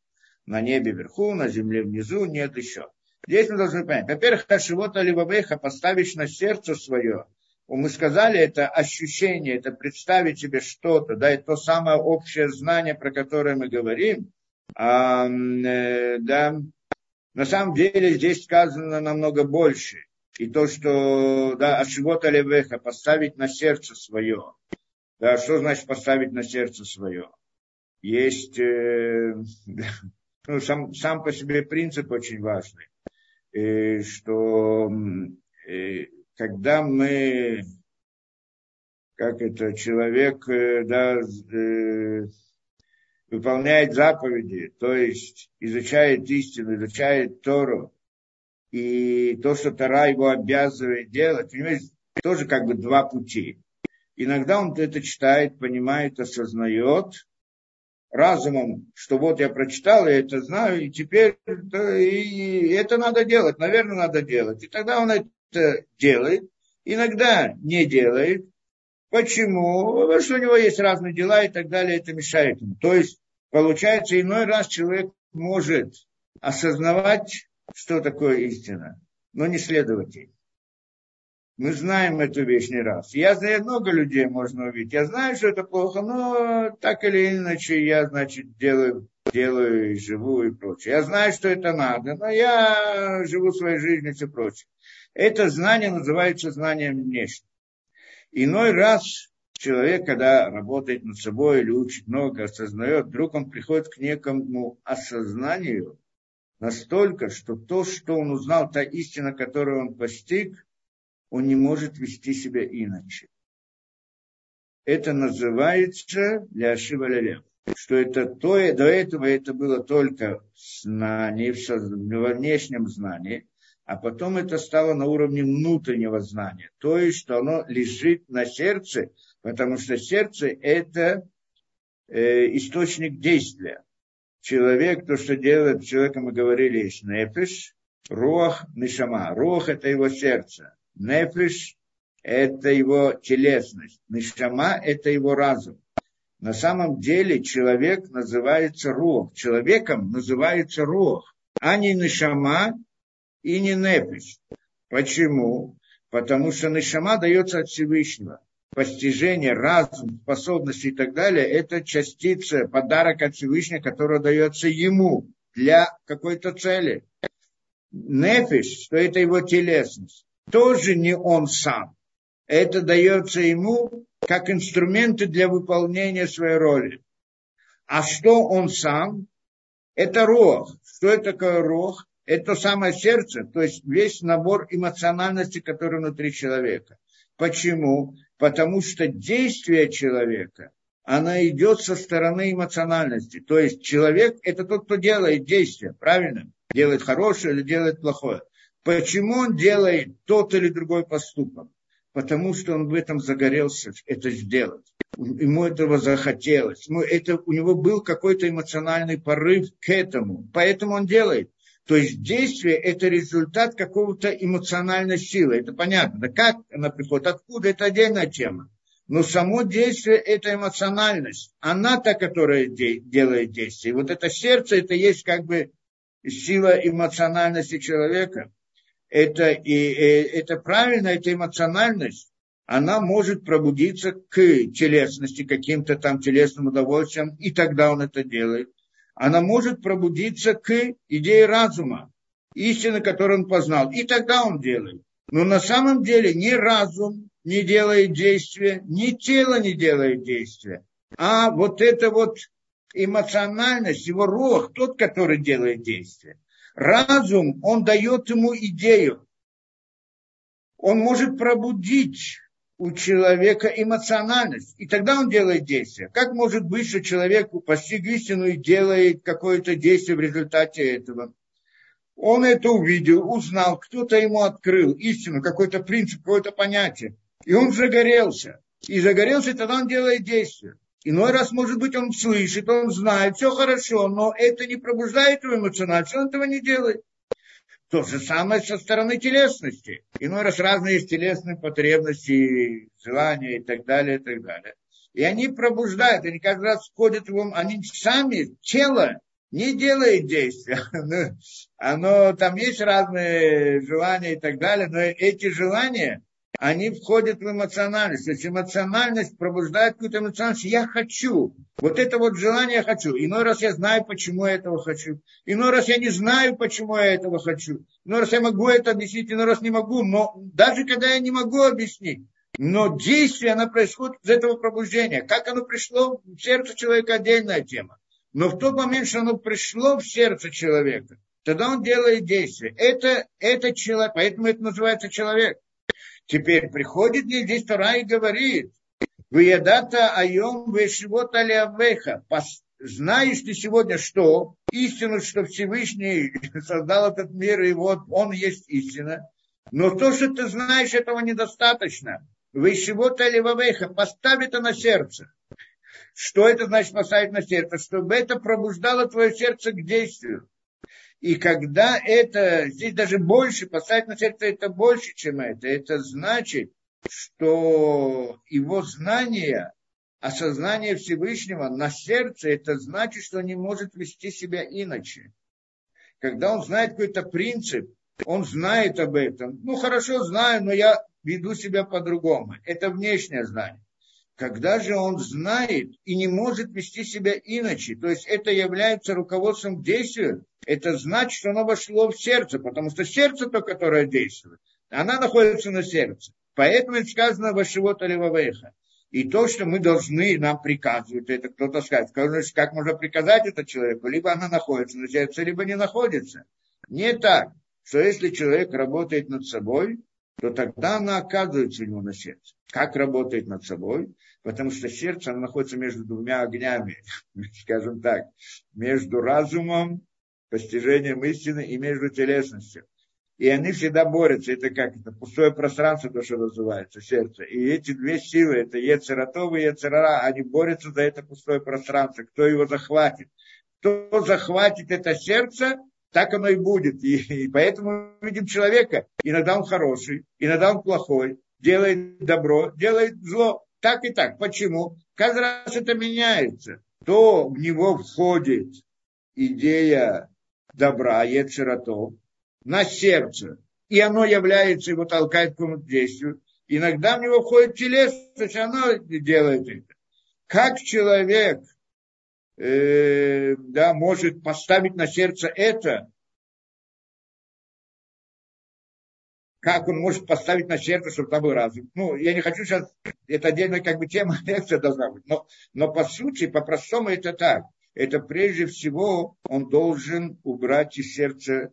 [SPEAKER 1] На небе вверху, на земле внизу, нет еще. Здесь мы должны понять. Во-первых, Хашивота Ливавеха поставишь на сердце свое. Мы сказали, это ощущение, это представить себе что-то, да, это то самое общее знание, про которое мы говорим. А, э, да, на самом деле здесь сказано намного больше. И то, что, да, Ашивота Ливеха, поставить на сердце свое. Да, что значит поставить на сердце свое? Есть, э, ну, сам, сам по себе принцип очень важный что когда мы, как это, человек э, да, э, выполняет заповеди, то есть изучает истину, изучает Тору, и то, что Тора его обязывает делать, понимаете, тоже как бы два пути. Иногда он это читает, понимает, осознает, разумом, что вот я прочитал, я это знаю, и теперь и это надо делать, наверное, надо делать. И тогда он это делает, иногда не делает. Почему? Потому что у него есть разные дела и так далее, это мешает ему. То есть, получается, иной раз человек может осознавать, что такое истина, но не следовать ей. Мы знаем эту вещь не раз. Я знаю, много людей можно увидеть. Я знаю, что это плохо, но так или иначе я, значит, делаю, делаю и живу и прочее. Я знаю, что это надо, но я живу своей жизнью и прочее. Это знание называется знанием внешним. Иной раз человек, когда работает над собой или учит много, осознает, вдруг он приходит к некому осознанию настолько, что то, что он узнал, та истина, которую он постиг, он не может вести себя иначе. Это называется для Лелев. Что это то, до этого это было только в внешнем знании, а потом это стало на уровне внутреннего знания. То есть, что оно лежит на сердце, потому что сердце – это э, источник действия. Человек, то, что делает человека, мы говорили, есть нефиш, руах, нишама. Руах – это его сердце. Нефиш – это его телесность. Нишама – это его разум. На самом деле человек называется рух. Человеком называется рух, а не нишама и не нефиш. Почему? Потому что нишама дается от Всевышнего. Постижение, разум, способности и так далее – это частица, подарок от Всевышнего, который дается ему для какой-то цели. Нефиш, что это его телесность тоже не он сам. Это дается ему как инструменты для выполнения своей роли. А что он сам? Это рог. Что это такое рог? Это самое сердце, то есть весь набор эмоциональности, который внутри человека. Почему? Потому что действие человека, она идет со стороны эмоциональности. То есть человек – это тот, кто делает действие, правильно? Делает хорошее или делает плохое. Почему он делает тот или другой поступок? Потому что он в этом загорелся это сделать. Ему этого захотелось. Ему это, у него был какой-то эмоциональный порыв к этому. Поэтому он делает. То есть действие – это результат какого-то эмоциональной силы. Это понятно. Да как она приходит, откуда, это отдельная тема. Но само действие – это эмоциональность. Она та, которая де- делает действие. И вот это сердце – это есть как бы сила эмоциональности человека это, и, и, это правильно, это эмоциональность, она может пробудиться к телесности, каким-то там телесным удовольствием, и тогда он это делает. Она может пробудиться к идее разума, истины, которую он познал, и тогда он делает. Но на самом деле ни разум не делает действия, ни тело не делает действия, а вот это вот эмоциональность, его рог, тот, который делает действие. Разум, он дает ему идею. Он может пробудить у человека эмоциональность, и тогда он делает действие. Как может быть, что человек постиг истину и делает какое-то действие в результате этого? Он это увидел, узнал, кто-то ему открыл истину, какой-то принцип, какое-то понятие. И он загорелся. И загорелся, тогда он делает действие. Иной раз, может быть, он слышит, он знает, все хорошо, но это не пробуждает его эмоционально, он этого не делает. То же самое со стороны телесности. Иной раз разные есть телесные потребности, желания и так далее, и так далее. И они пробуждают, они каждый раз входят в ум, они сами, тело не делает действия. Оно, там есть разные желания и так далее, но эти желания, они входят в эмоциональность. То есть эмоциональность пробуждает какую-то эмоциональность. Я хочу. Вот это вот желание я хочу. Иной раз я знаю, почему я этого хочу. Иной раз я не знаю, почему я этого хочу. Иной раз я могу это объяснить, иной раз не могу. Но даже когда я не могу объяснить, но действие, оно происходит из этого пробуждения. Как оно пришло в сердце человека, отдельная тема. Но в тот момент, что оно пришло в сердце человека, тогда он делает действие. Это, это человек, поэтому это называется человек. Теперь приходит ли здесь Тора и говорит, Выядата айом вешивот алиавеха. Знаешь ты сегодня что? Истину, что Всевышний создал этот мир, и вот он есть истина. Но то, что ты знаешь, этого недостаточно. Вешивот алиавеха. Поставь это на сердце. Что это значит поставить на сердце? Чтобы это пробуждало твое сердце к действию. И когда это, здесь даже больше, поставить на сердце это больше, чем это. Это значит, что его знание, осознание Всевышнего на сердце, это значит, что он не может вести себя иначе. Когда он знает какой-то принцип, он знает об этом. Ну, хорошо знаю, но я веду себя по-другому. Это внешнее знание. Когда же он знает и не может вести себя иначе, то есть это является руководством к действию, это значит, что оно вошло в сердце, потому что сердце то, которое действует, она находится на сердце. Поэтому это сказано «Вашивота левавеха». И то, что мы должны, нам приказывают, это кто-то скажет, как можно приказать это человеку, либо она находится на сердце, либо не находится. Не так, что если человек работает над собой, то тогда она оказывается у него на сердце. Как работает над собой? Потому что сердце оно находится между двумя огнями, скажем так, между разумом постижением истины и между телесностью. И они всегда борются. Это как это пустое пространство, то, что называется, сердце. И эти две силы, это Ецератов и Ецерара, они борются за это пустое пространство. Кто его захватит? Кто захватит это сердце, так оно и будет. И, и поэтому мы видим человека. Иногда он хороший, иногда он плохой, делает добро, делает зло. Так и так. Почему? Каждый раз это меняется. То в него входит идея добра, ецератов, на сердце, и оно является, его толкает к какому-то действию, иногда в него входит телесность, оно делает это. Как человек э, да, может поставить на сердце это, как он может поставить на сердце, чтобы там был разум. Ну, я не хочу сейчас, это отдельная как бы тема, лекция должна быть, но, но по сути, по-простому это так это прежде всего он должен убрать из сердца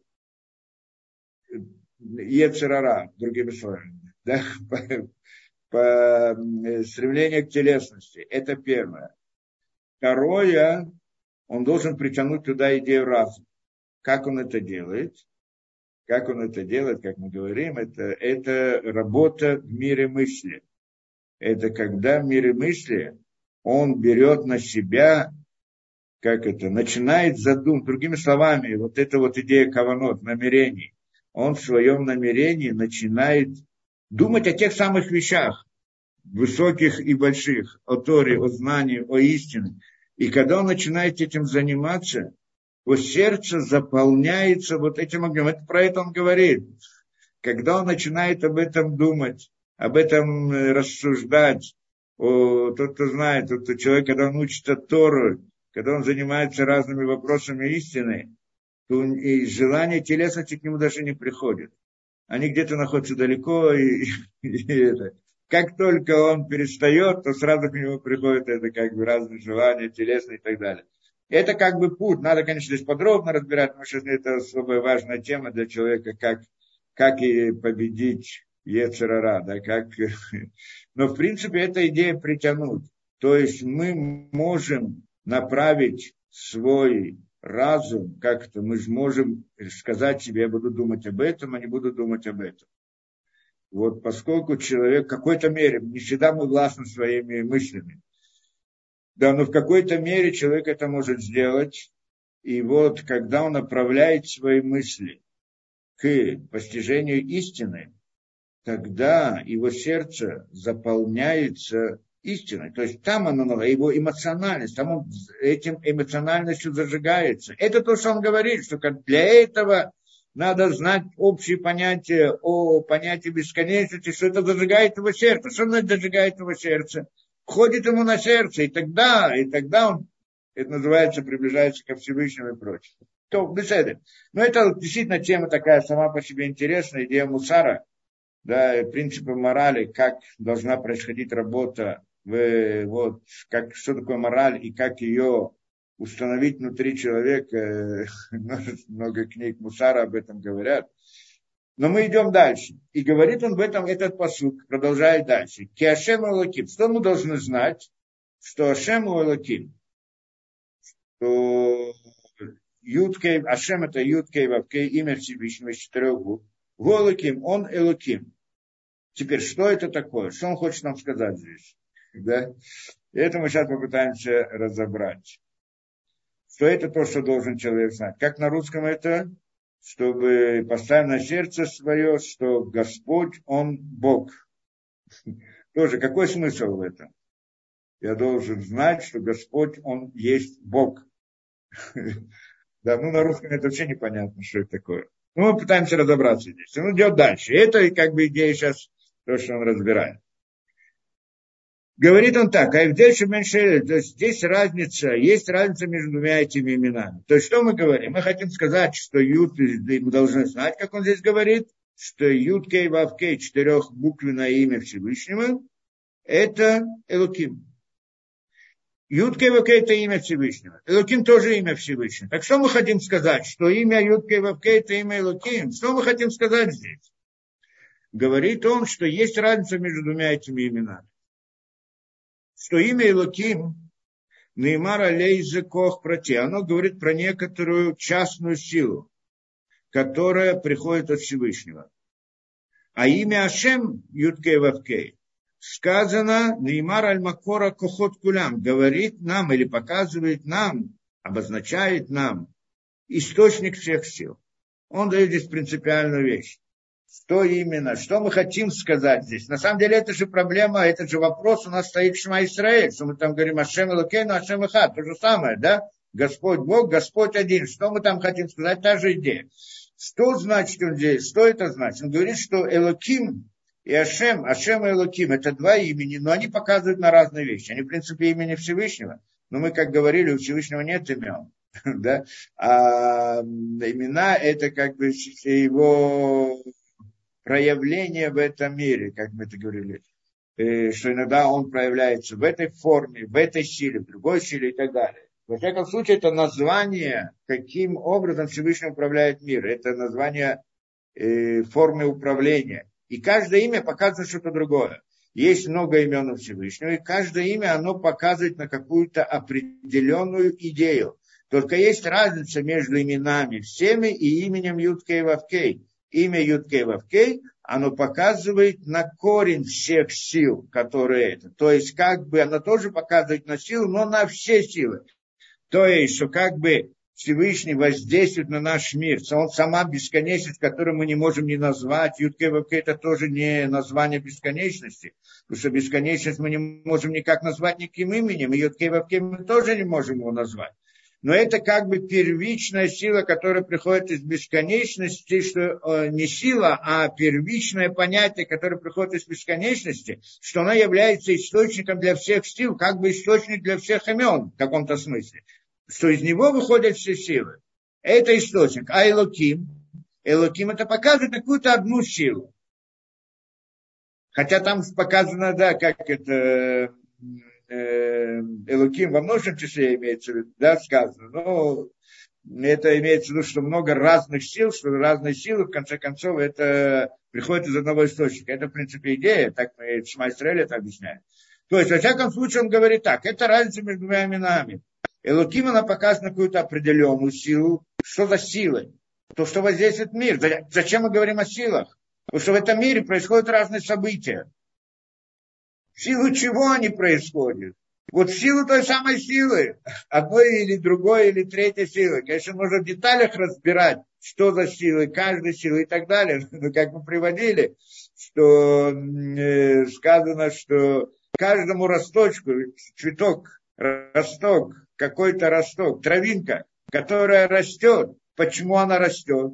[SPEAKER 1] Ецерара, другими словами, да, по, по э, стремлению к телесности. Это первое. Второе, он должен притянуть туда идею разума. Как он это делает? Как он это делает, как мы говорим, это, это работа в мире мысли. Это когда в мире мысли он берет на себя как это, начинает задумывать, другими словами, вот эта вот идея каванот, намерений, он в своем намерении начинает думать о тех самых вещах, высоких и больших, о Торе, о знании, о истине. И когда он начинает этим заниматься, его сердце заполняется вот этим огнем. Это про это он говорит. Когда он начинает об этом думать, об этом э, рассуждать, о, тот, кто знает, тот человек, когда он учится Тору, когда он занимается разными вопросами истины, то и желание телесности к нему даже не приходит. Они где-то находятся далеко, и, и это. Как только он перестает, то сразу к нему приходит это как бы разные желания, телесные и так далее. Это как бы путь. Надо, конечно, здесь подробно разбирать, потому что это особая важная тема для человека, как, как и победить Ецерара, да, как... Но, в принципе, эта идея притянуть. То есть мы можем направить свой разум, как-то мы можем сказать себе, я буду думать об этом, а не буду думать об этом. Вот поскольку человек в какой-то мере, не всегда мы властны своими мыслями, да, но в какой-то мере человек это может сделать. И вот когда он направляет свои мысли к постижению истины, тогда его сердце заполняется истиной. То есть там оно, его эмоциональность, там он этим эмоциональностью зажигается. Это то, что он говорит, что для этого надо знать общие понятия о понятии бесконечности, что это зажигает его сердце. Что значит зажигает его сердце? Входит ему на сердце, и тогда, и тогда он, это называется, приближается ко Всевышнему и прочее. То, беседы. Но это действительно тема такая сама по себе интересная, идея Мусара, да, принципы морали, как должна происходить работа, в, вот, как, что такое мораль и как ее установить внутри человека. Много книг Мусара об этом говорят. Но мы идем дальше. И говорит он в этом, этот посук, продолжает дальше. Киашем Элоким. Что мы должны знать? Что Ашем Элоким. Что Юткей, Ашем это Юткей, Вавкей, имя Всевышнего из четырех букв. Голоким, он Элоким. Теперь, что это такое? Что он хочет нам сказать здесь? Да? И это мы сейчас попытаемся разобрать. Что это то, что должен человек знать. Как на русском это? Чтобы поставить на сердце свое, что Господь, Он Бог. Тоже, какой смысл в этом? Я должен знать, что Господь, Он есть Бог. Да, ну на русском это вообще непонятно, что это такое. Ну, мы пытаемся разобраться здесь. Он идет дальше. Это как бы идея сейчас, то, что он разбирает. Говорит он так, а здесь меньше, то есть здесь разница, есть разница между двумя этими именами. То есть что мы говорим? Мы хотим сказать, что Юд, мы должны знать, как он здесь говорит, что Юд Кей Вав Кей, четырехбуквенное имя Всевышнего, это Элоким. Юд Кей Вав Кей это имя Всевышнего. Элоким тоже имя Всевышнего. Так что мы хотим сказать? Что имя Юд Кей Вав Кей это имя Элоким. Что мы хотим сказать здесь? Говорит он, что есть разница между двумя этими именами что имя Илоким, Неймар Алейзе Кох Проти, оно говорит про некоторую частную силу, которая приходит от Всевышнего. А имя Ашем, Юткей Вавкей, сказано Неймар Аль-Макора Кохот Кулям, говорит нам или показывает нам, обозначает нам источник всех сил. Он дает здесь принципиальную вещь. Что именно? Что мы хотим сказать здесь? На самом деле, это же проблема, это же вопрос у нас стоит Шма Исраэль, что мы там говорим Ашем Элокейну, Ашем Ихат. То же самое, да? Господь Бог, Господь один. Что мы там хотим сказать? Та же идея. Что значит он здесь? Что это значит? Он говорит, что Элоким и Ашем, Ашем и Элоким, это два имени, но они показывают на разные вещи. Они, в принципе, имени Всевышнего. Но мы, как говорили, у Всевышнего нет имен. да? А имена это как бы его проявление в этом мире, как мы это говорили, э, что иногда он проявляется в этой форме, в этой силе, в другой силе и так далее. Во всяком случае, это название, каким образом Всевышний управляет мир. Это название э, формы управления. И каждое имя показывает что-то другое. Есть много имен у Всевышнего, и каждое имя, оно показывает на какую-то определенную идею. Только есть разница между именами всеми и именем Юткей Вавкей имя Юткей Вавкей, оно показывает на корень всех сил, которые это. То есть, как бы оно тоже показывает на силу, но на все силы. То есть, что как бы Всевышний воздействует на наш мир. Он сама бесконечность, которую мы не можем не назвать. Юткей Вавкей это тоже не название бесконечности. Потому что бесконечность мы не можем никак назвать никаким именем. И Юткей Вавкей мы тоже не можем его назвать но это как бы первичная сила, которая приходит из бесконечности, что э, не сила, а первичное понятие, которое приходит из бесконечности, что она является источником для всех сил, как бы источник для всех имен в каком-то смысле, что из него выходят все силы. Это источник. А Элоким, Элоким это показывает какую-то одну силу. Хотя там показано, да, как это Элуким во множественном числе имеется в виду, да, сказано. Но это имеется в виду, что много разных сил, что разные силы, в конце концов, это приходит из одного источника. Это, в принципе, идея, так мы в Шмайстреле это объясняем. То есть, во всяком случае, он говорит так, это разница между двумя именами. Элоким, она показывает на какую-то определенную силу. Что за силы? То, что воздействует мир. Зачем мы говорим о силах? Потому что в этом мире происходят разные события. В силу чего они происходят? Вот в силу той самой силы, одной или другой, или третьей силы. Конечно, можно в деталях разбирать, что за силы, каждой силы и так далее. Но как мы приводили, что э, сказано, что каждому росточку, цветок, росток, какой-то росток, травинка, которая растет, почему она растет,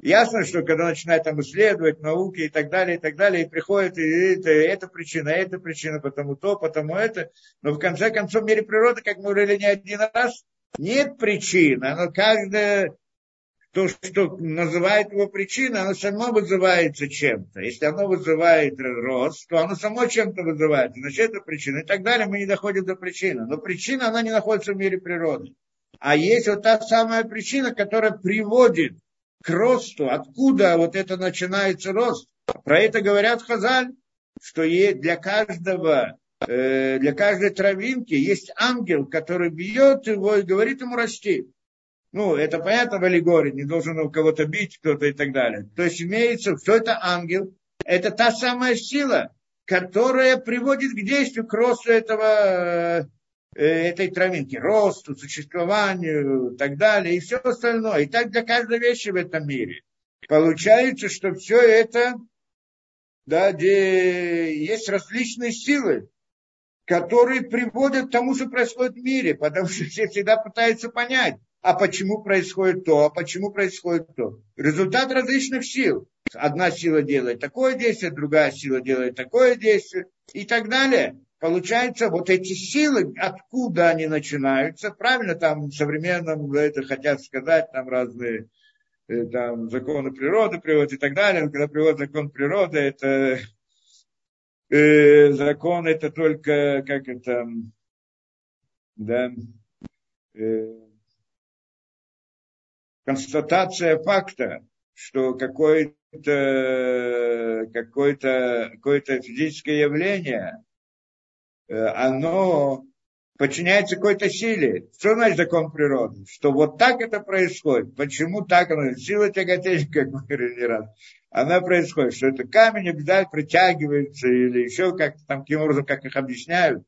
[SPEAKER 1] Ясно, что когда начинают там исследовать науки и так далее, и так далее, и приходит, и это, это причина, это причина, потому то, потому это. Но в конце концов в мире природы, как мы говорили не один раз, нет причин. Оно каждое, то, что называет его причиной, оно само вызывается чем-то. Если оно вызывает рост, то оно само чем-то вызывает. Значит, это причина. И так далее мы не доходим до причины. Но причина, она не находится в мире природы. А есть вот та самая причина, которая приводит к росту, откуда вот это начинается рост. Про это говорят Хазаль, что для каждого, э, для каждой травинки есть ангел, который бьет его и говорит ему расти. Ну, это понятно в аллегории, не должен у кого-то бить кто-то и так далее. То есть имеется, что это ангел? Это та самая сила, которая приводит к действию, к росту этого Э, этой травинки, росту, существованию и так далее, и все остальное. И так для каждой вещи в этом мире. Получается, что все это, да, где есть различные силы, которые приводят к тому, что происходит в мире, потому что все всегда пытаются понять, а почему происходит то, а почему происходит то. Результат различных сил. Одна сила делает такое действие, другая сила делает такое действие и так далее получается, вот эти силы, откуда они начинаются, правильно там современном это хотят сказать, там разные э, там, законы природы приводят и так далее, но когда приводят закон природы, это э, закон это только, как это, да, э, констатация факта, что какое-то какое-то какое-то физическое явление оно подчиняется какой-то силе. Что значит закон природы? Что вот так это происходит. Почему так оно? Сила тяготения, как мы говорили не раз. Она происходит, что это камень обязательно притягивается или еще как-то там, каким образом, как их объясняют,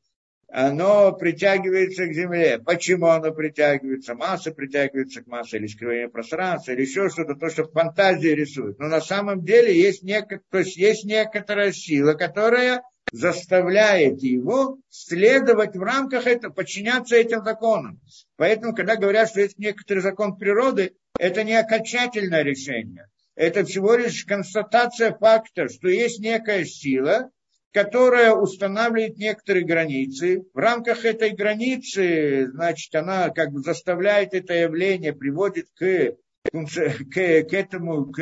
[SPEAKER 1] оно притягивается к земле. Почему оно притягивается? Масса притягивается к массе, или искривление пространства, или еще что-то, то, что в фантазии рисует. Но на самом деле есть, нек... то есть есть некоторая сила, которая заставляет его следовать в рамках этого, подчиняться этим законам. Поэтому, когда говорят, что есть некоторый закон природы, это не окончательное решение. Это всего лишь констатация факта, что есть некая сила, которая устанавливает некоторые границы. В рамках этой границы, значит, она как бы заставляет это явление, приводит к, к, к этому, к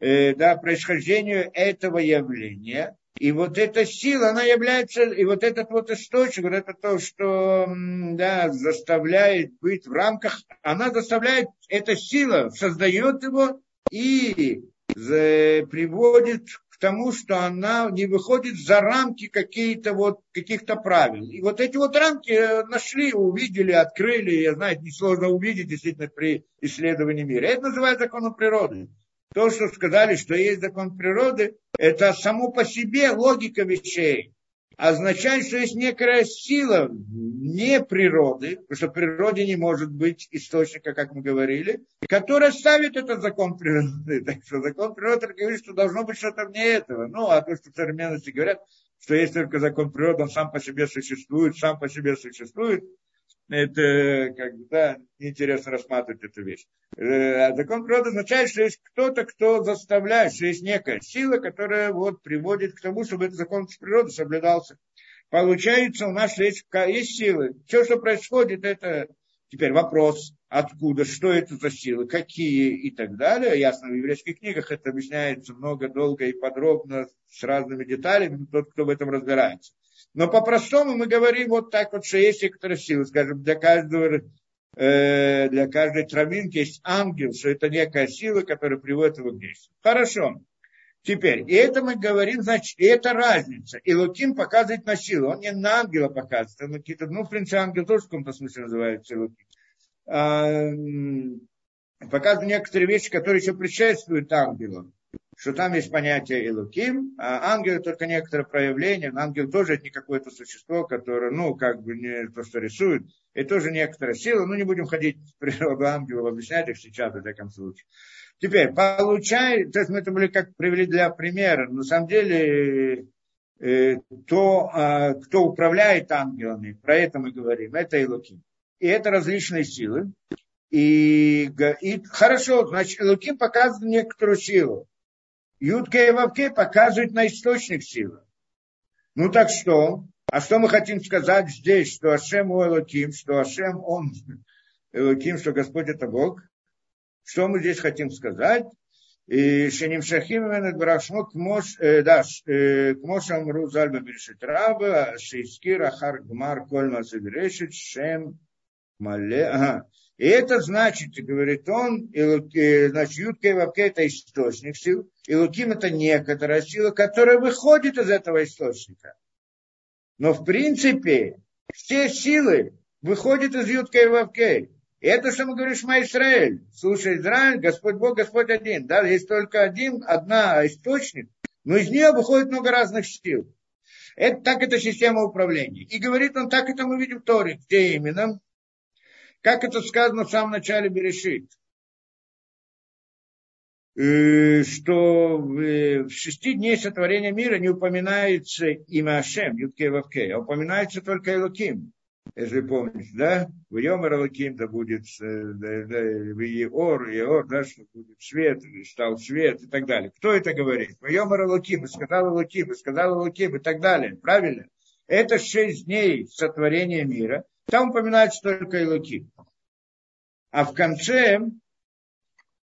[SPEAKER 1] э, да, происхождению этого явления. И вот эта сила, она является, и вот этот вот источник, вот это то, что да, заставляет быть в рамках, она заставляет, эта сила создает его и приводит к тому, что она не выходит за рамки какие-то вот, каких-то правил. И вот эти вот рамки э, нашли, увидели, открыли, я знаю, несложно увидеть действительно при исследовании мира. Это называется законом природы. То, что сказали, что есть закон природы, это само по себе логика вещей. Означает, что есть некая сила не природы, потому что природе не может быть источника, как мы говорили, которая ставит этот закон природы. Так что закон природы говорит, что должно быть что-то вне этого. Ну, а то, что в современности говорят, что есть только закон природы, он сам по себе существует, сам по себе существует, это как бы, да, неинтересно рассматривать эту вещь. Э, закон природы означает, что есть кто-то, кто заставляет, что есть некая сила, которая вот приводит к тому, чтобы этот закон природы соблюдался. Получается, у нас есть, есть силы. Все, что происходит, это теперь вопрос, откуда, что это за силы, какие и так далее. Ясно, в еврейских книгах это объясняется много, долго и подробно, с разными деталями, тот, кто в этом разбирается. Но по-простому мы говорим вот так вот, что есть некоторые силы, скажем, для каждого э, для каждой травинки есть ангел, что это некая сила, которая приводит его к действию. Хорошо. Теперь, и это мы говорим, значит, и это разница. И Луким показывает на силу, он не на ангела показывает, он какие-то, ну, в принципе, ангел тоже в каком-то смысле называется Луким. А, показывает некоторые вещи, которые еще предшествуют ангелу. Что там есть понятие Илуким, а ангел только некоторое проявление. Ангел тоже это не какое-то существо, которое, ну, как бы не то, что рисует. И тоже некоторая сила. Ну, не будем ходить в природу ангелов, объяснять их сейчас, в таком случае. Теперь, получай, то есть мы это были как привели для примера. На самом деле, э, то, э, кто управляет ангелами, про это мы говорим, это Илуким. И это различные силы. И, и хорошо, значит, Луким показывает некоторую силу. Ютка и Вавке показывают на источник силы. Ну так что? А что мы хотим сказать здесь, что Ашем у Элоким, что Ашем он Элоким, что Господь это Бог? Что мы здесь хотим сказать? И Шеним Шахим Брашмо Кмош, э, да, э, Кмош Амру Зальба Берешит Раба, Шейскир Ахар Гмар Кольма Заберешит, Шем Мале, ага. И это значит, говорит он, и, значит, Ютка и это источник сил, и Луким это некоторая сила, которая выходит из этого источника. Но в принципе все силы выходят из Ютка и это, что мы говорим, Шма Исраэль. Слушай, Израиль, Господь Бог, Господь один. Да, есть только один, одна источник, но из нее выходит много разных сил. Это, так это система управления. И говорит он, так это мы видим в Торе. Где именно? Как это сказано в самом начале Берешит? Э, что в шести дней сотворения мира не упоминается имя Ашем, Ютке Вавке, а упоминается только Элоким. Если помните, да? В Йомер Элоким, да будет э, да, да, в Еор, Еор, да, что будет свет, стал свет и так далее. Кто это говорит? В Йомер Элоким, и сказал Элоким, и сказал Элоким и так далее. Правильно? Это шесть дней сотворения мира. Там упоминается только Илуки. А в конце,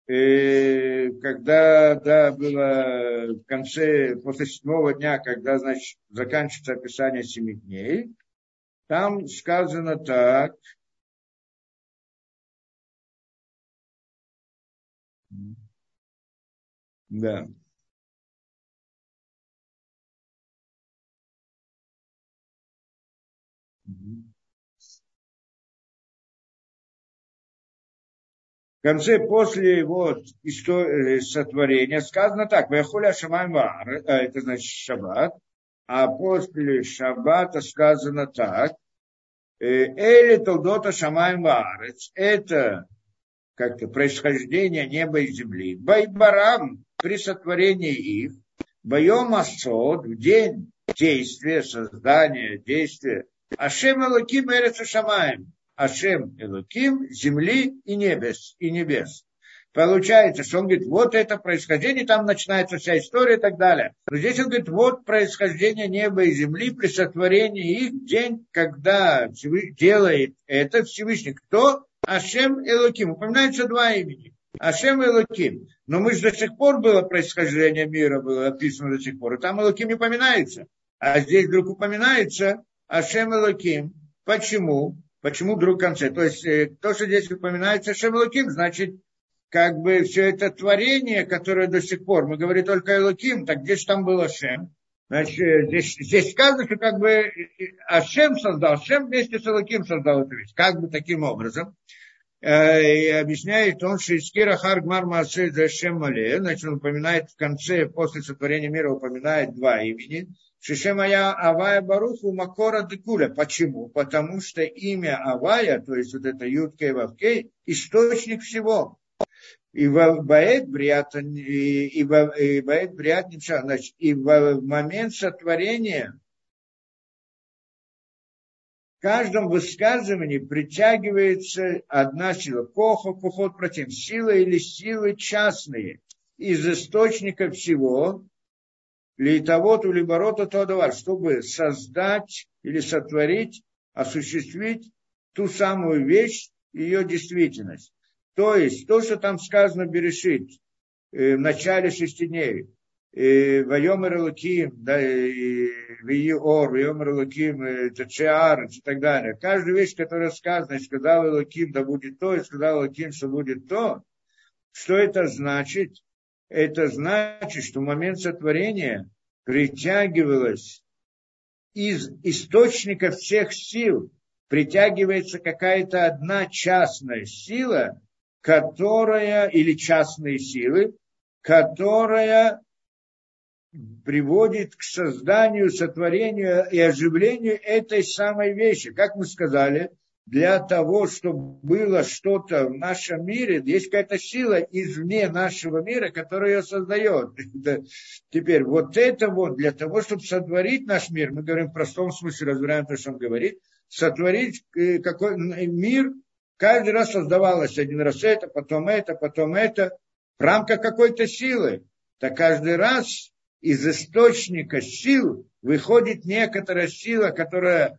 [SPEAKER 1] э, когда да, было в конце, после седьмого дня, когда, значит, заканчивается описание семи дней, там сказано так, да. Конце, после вот истории сотворения, сказано так, Вехуля Шамаймар, э, это значит Шаббат, а после Шаббата сказано так, э, Эли Толдота Шамаймар, это как-то происхождение неба и земли. Байбарам при сотворении их, Байом Асод, в день действия, создания, действия Ашем Элоким Эрец Шамаем. Ашем Элоким земли и небес. И небес. Получается, что он говорит, вот это происхождение, там начинается вся история и так далее. Но здесь он говорит, вот происхождение неба и земли при сотворении их день, когда делает это Всевышний. Кто? Ашем Элоким. Упоминается два имени. Ашем Элоким. Но мы же до сих пор было происхождение мира, было описано до сих пор. И там Элоким не упоминается. А здесь вдруг упоминается Ашем Элоким. Почему? Почему вдруг в конце? То есть э, то, что здесь упоминается Ашем Элоким, значит, как бы все это творение, которое до сих пор, мы говорим только Элоким, так где же там был Ашем? Значит, э, здесь, здесь сказано, что как бы э, Ашем создал, Ашем вместе с Элоким создал эту вещь. Как бы таким образом. И объясняет он, что Искира Харгмар Масе Зашем Мале, значит, он упоминает в конце, после сотворения мира, упоминает два имени. Шишемая Авая Баруху Макора Декуля. Почему? Потому что имя Авая, то есть вот это Юткей Вавкей, источник всего. И Баэт Бриат, и, и, Баэт Бриат значит, и в момент сотворения в каждом высказывании притягивается одна сила. Кохо, кухот против силы или силы частные из источника всего, Лейтовод или борота то чтобы создать или сотворить, осуществить ту самую вещь, ее действительность. То есть, то, что там сказано Берешит, э, в начале шести дней, Вайомер Луким, да, Виор, Вайомер Луким, Тачиар и так далее. Каждая вещь, которая сказана, сказал Луким, да будет то, и сказал Луким, что будет то, что это значит? Это значит, что в момент сотворения притягивалось из источника всех сил, притягивается какая-то одна частная сила, которая, или частные силы, которая приводит к созданию, сотворению и оживлению этой самой вещи. Как мы сказали, для того, чтобы было что-то в нашем мире, есть какая-то сила извне нашего мира, которая ее создает. Теперь вот это вот для того, чтобы сотворить наш мир, мы говорим в простом смысле, разбираем то, что он говорит, сотворить э, какой мир, каждый раз создавалось один раз это, потом это, потом это, в рамках какой-то силы. Так каждый раз из источника сил выходит некоторая сила, которая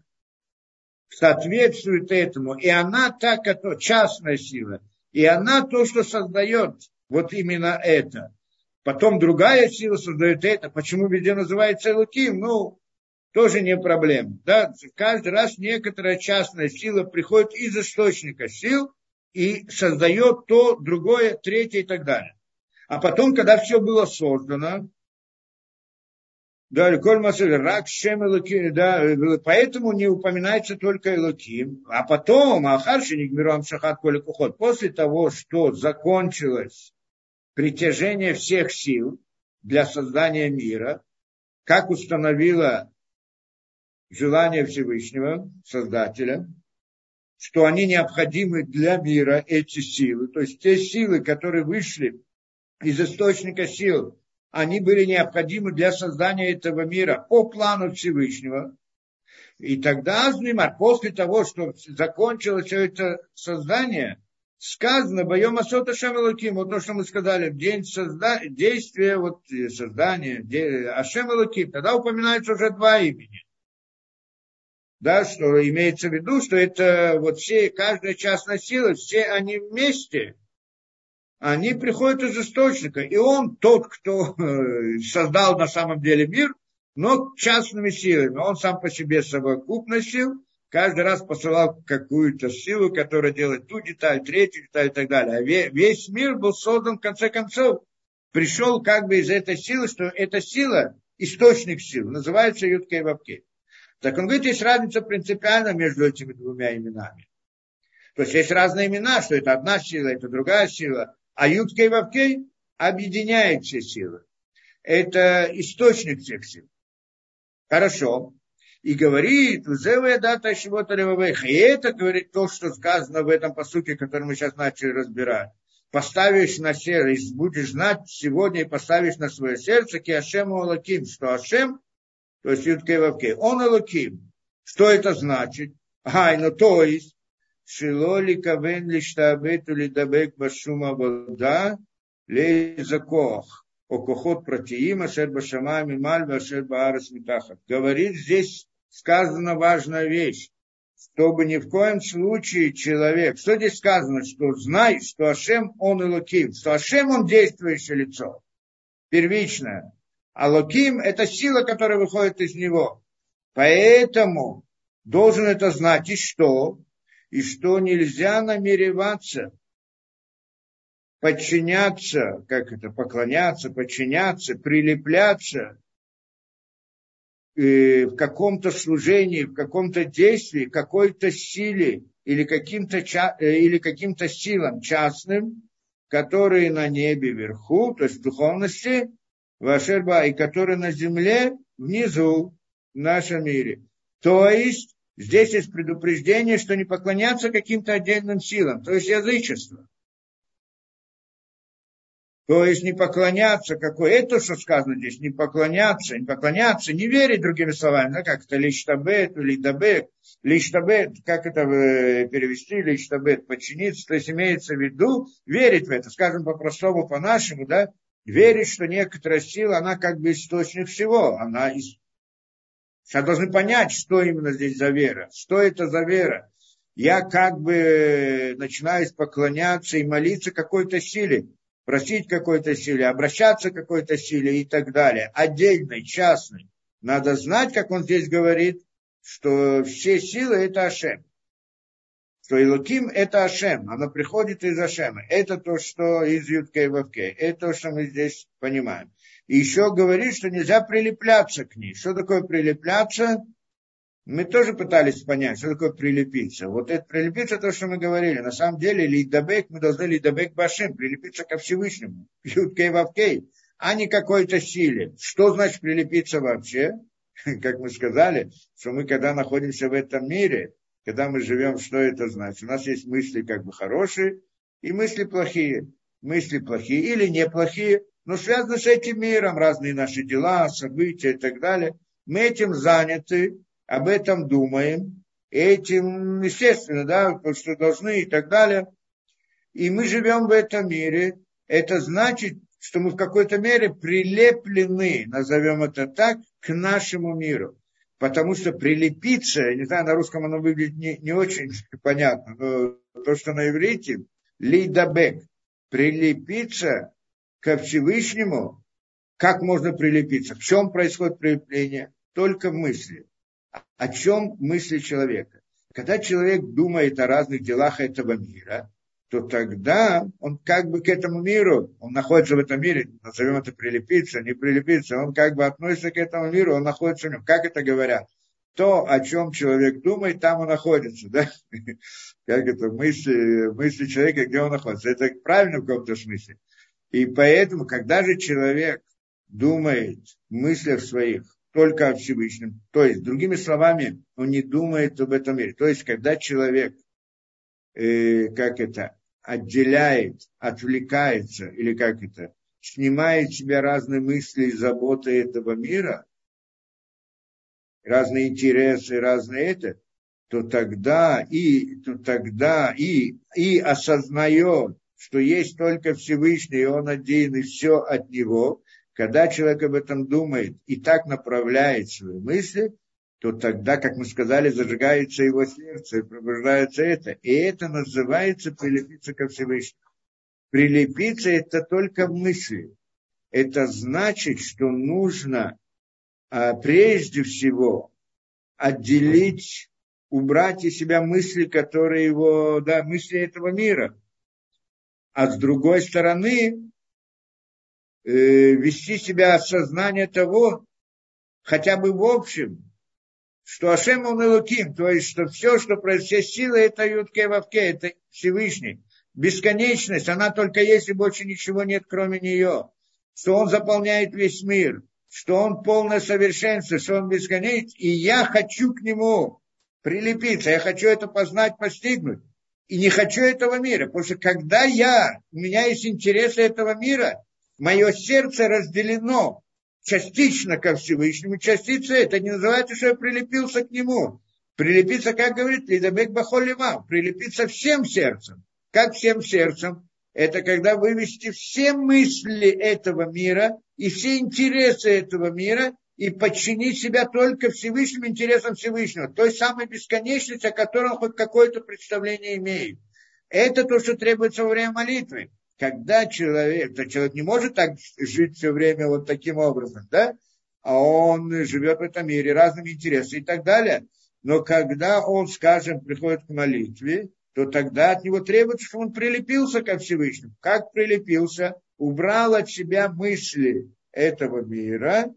[SPEAKER 1] соответствует этому. И она та, которая, частная сила. И она то, что создает вот именно это. Потом другая сила создает это. Почему везде называется Элуким? Ну, тоже не проблема. Да? Каждый раз некоторая частная сила приходит из источника сил и создает то, другое, третье и так далее. А потом, когда все было создано, да, Коль Масер, Рак Шем Элоким, да, поэтому не упоминается только Элоким. А потом, Ахарши Нигмирам Шахат Коли Кухот, после того, что закончилось притяжение всех сил для создания мира, как установило желание Всевышнего, Создателя, что они необходимы для мира, эти силы, то есть те силы, которые вышли из источника сил, они были необходимы для создания этого мира по плану Всевышнего. И тогда, Азнимар, после того, что закончилось все это создание, сказано, боем Асота Шамелуким, вот то, что мы сказали, в день созда... действия, вот, создания, де... Ашем тогда упоминается уже два имени. Да, что имеется в виду, что это вот все, каждая частная сила, все они вместе, они приходят из источника. И он тот, кто э, создал на самом деле мир, но частными силами. Он сам по себе совокупность сил, каждый раз посылал какую-то силу, которая делает ту деталь, третью деталь и так далее. А весь мир был создан в конце концов. Пришел как бы из этой силы, что эта сила, источник сил, называется Ютка и Вапке. Так он говорит, есть разница принципиально между этими двумя именами. То есть есть разные имена, что это одна сила, это другая сила. А Юткей Вавкей объединяет все силы. Это источник всех сил. Хорошо. И говорит, «Узевая дата чего-то И это говорит то, что сказано в этом посуке, который мы сейчас начали разбирать. Поставишь на сердце, будешь знать сегодня и поставишь на свое сердце, ки Ашем Алаким, что Ашем, то есть Юткей Вавкей, он Алаким. Что это значит? Ай, ну то есть, Шилоли кавен лиштабету лидабек башума вода лей закох. Окохот протеим, ашер башама мималь, ашер баарас митахат. Говорит здесь сказана важная вещь чтобы ни в коем случае человек, что здесь сказано, что знай, что Ашем он и Луким, что Ашем он действующее лицо, первичное, а Луким это сила, которая выходит из него. Поэтому должен это знать. И что? И что нельзя намереваться подчиняться, как это, поклоняться, подчиняться, прилепляться э, в каком-то служении, в каком-то действии, какой-то силе или каким-то, э, или каким-то силам частным, которые на небе вверху, то есть в духовности, Вашерба, и которые на земле внизу, в нашем мире. То есть Здесь есть предупреждение, что не поклоняться каким-то отдельным силам, то есть язычество. То есть не поклоняться, какой это, что сказано здесь, не поклоняться, не поклоняться, не верить другими словами, да, как это лиштабет, лидабет, лиштабет, как это э, перевести, лиштабет, подчиниться, то есть имеется в виду верить в это, скажем по-простому, по-нашему, да, верить, что некоторая сила, она как бы источник всего, она Сейчас должны понять, что именно здесь за вера. Что это за вера? Я как бы начинаю поклоняться и молиться какой-то силе. просить какой-то силе, обращаться к какой-то силе и так далее, отдельной, частной. Надо знать, как он здесь говорит, что все силы это Ашем. Что Илуким это Ашем, оно приходит из Ашема. Это то, что из Юткей Вавкей. Это то, что мы здесь понимаем. И еще говорит, что нельзя прилепляться к ней. Что такое прилепляться? Мы тоже пытались понять, что такое прилепиться. Вот это прилепиться, то, что мы говорили. На самом деле, лидабек, мы должны лидабек башим, прилепиться ко Всевышнему. Юткей вавкей, а не какой-то силе. Что значит прилепиться вообще? Как мы сказали, что мы когда находимся в этом мире, когда мы живем, что это значит? У нас есть мысли как бы хорошие и мысли плохие. Мысли плохие или неплохие, но связаны с этим миром, разные наши дела, события и так далее. Мы этим заняты, об этом думаем, этим, естественно, да, что должны и так далее. И мы живем в этом мире. Это значит, что мы в какой-то мере прилеплены, назовем это так, к нашему миру. Потому что прилепиться, я не знаю, на русском оно выглядит не, не очень понятно, но то, что на иврите, лидабек, прилепиться ко Всевышнему, как можно прилепиться? В чем происходит прилепление? Только в мысли о чем мысли человека. Когда человек думает о разных делах этого мира, то тогда он как бы к этому миру, он находится в этом мире, назовем это прилепиться, не прилепиться, он как бы относится к этому миру, он находится в нем. Как это говорят? То, о чем человек думает, там он находится, да? Как это мысли, мысли человека, где он находится. Это правильно в каком-то смысле. И поэтому, когда же человек думает в мыслях своих только о Всевышнем. То есть, другими словами, он не думает об этом мире. То есть, когда человек, э, как это, отделяет, отвлекается, или как это, снимает себя разные мысли и заботы этого мира, разные интересы, разные это, то тогда и, то тогда и, и осознает, что есть только Всевышний, и Он один, и все от Него, когда человек об этом думает и так направляет свои мысли, то тогда, как мы сказали, зажигается его сердце и пробуждается это. И это называется прилепиться ко Всевышнему. Прилепиться это только мысли. Это значит, что нужно а, прежде всего отделить, убрать из себя мысли, которые его, да, мысли этого мира. А с другой стороны, Э, вести себя от сознания того, хотя бы в общем, что Ашем он Элуким, то есть, что все, что происходит, все силы, это Ютке Вавке, это Всевышний. Бесконечность, она только есть, и больше ничего нет, кроме нее. Что он заполняет весь мир, что он полное совершенство, что он бесконечный, и я хочу к нему прилепиться, я хочу это познать, постигнуть. И не хочу этого мира, потому что когда я, у меня есть интересы этого мира, мое сердце разделено частично ко Всевышнему, частица это не называется, что я прилепился к нему. Прилепиться, как говорит Лидабек Бахолева, прилепиться всем сердцем. Как всем сердцем? Это когда вывести все мысли этого мира и все интересы этого мира и подчинить себя только Всевышним интересам Всевышнего, той самой бесконечности, о которой он хоть какое-то представление имеет. Это то, что требуется во время молитвы когда человек, то человек не может так жить все время вот таким образом, да, а он живет в этом мире, разными интересами и так далее. Но когда он, скажем, приходит к молитве, то тогда от него требуется, чтобы он прилепился ко Всевышнему. Как прилепился? Убрал от себя мысли этого мира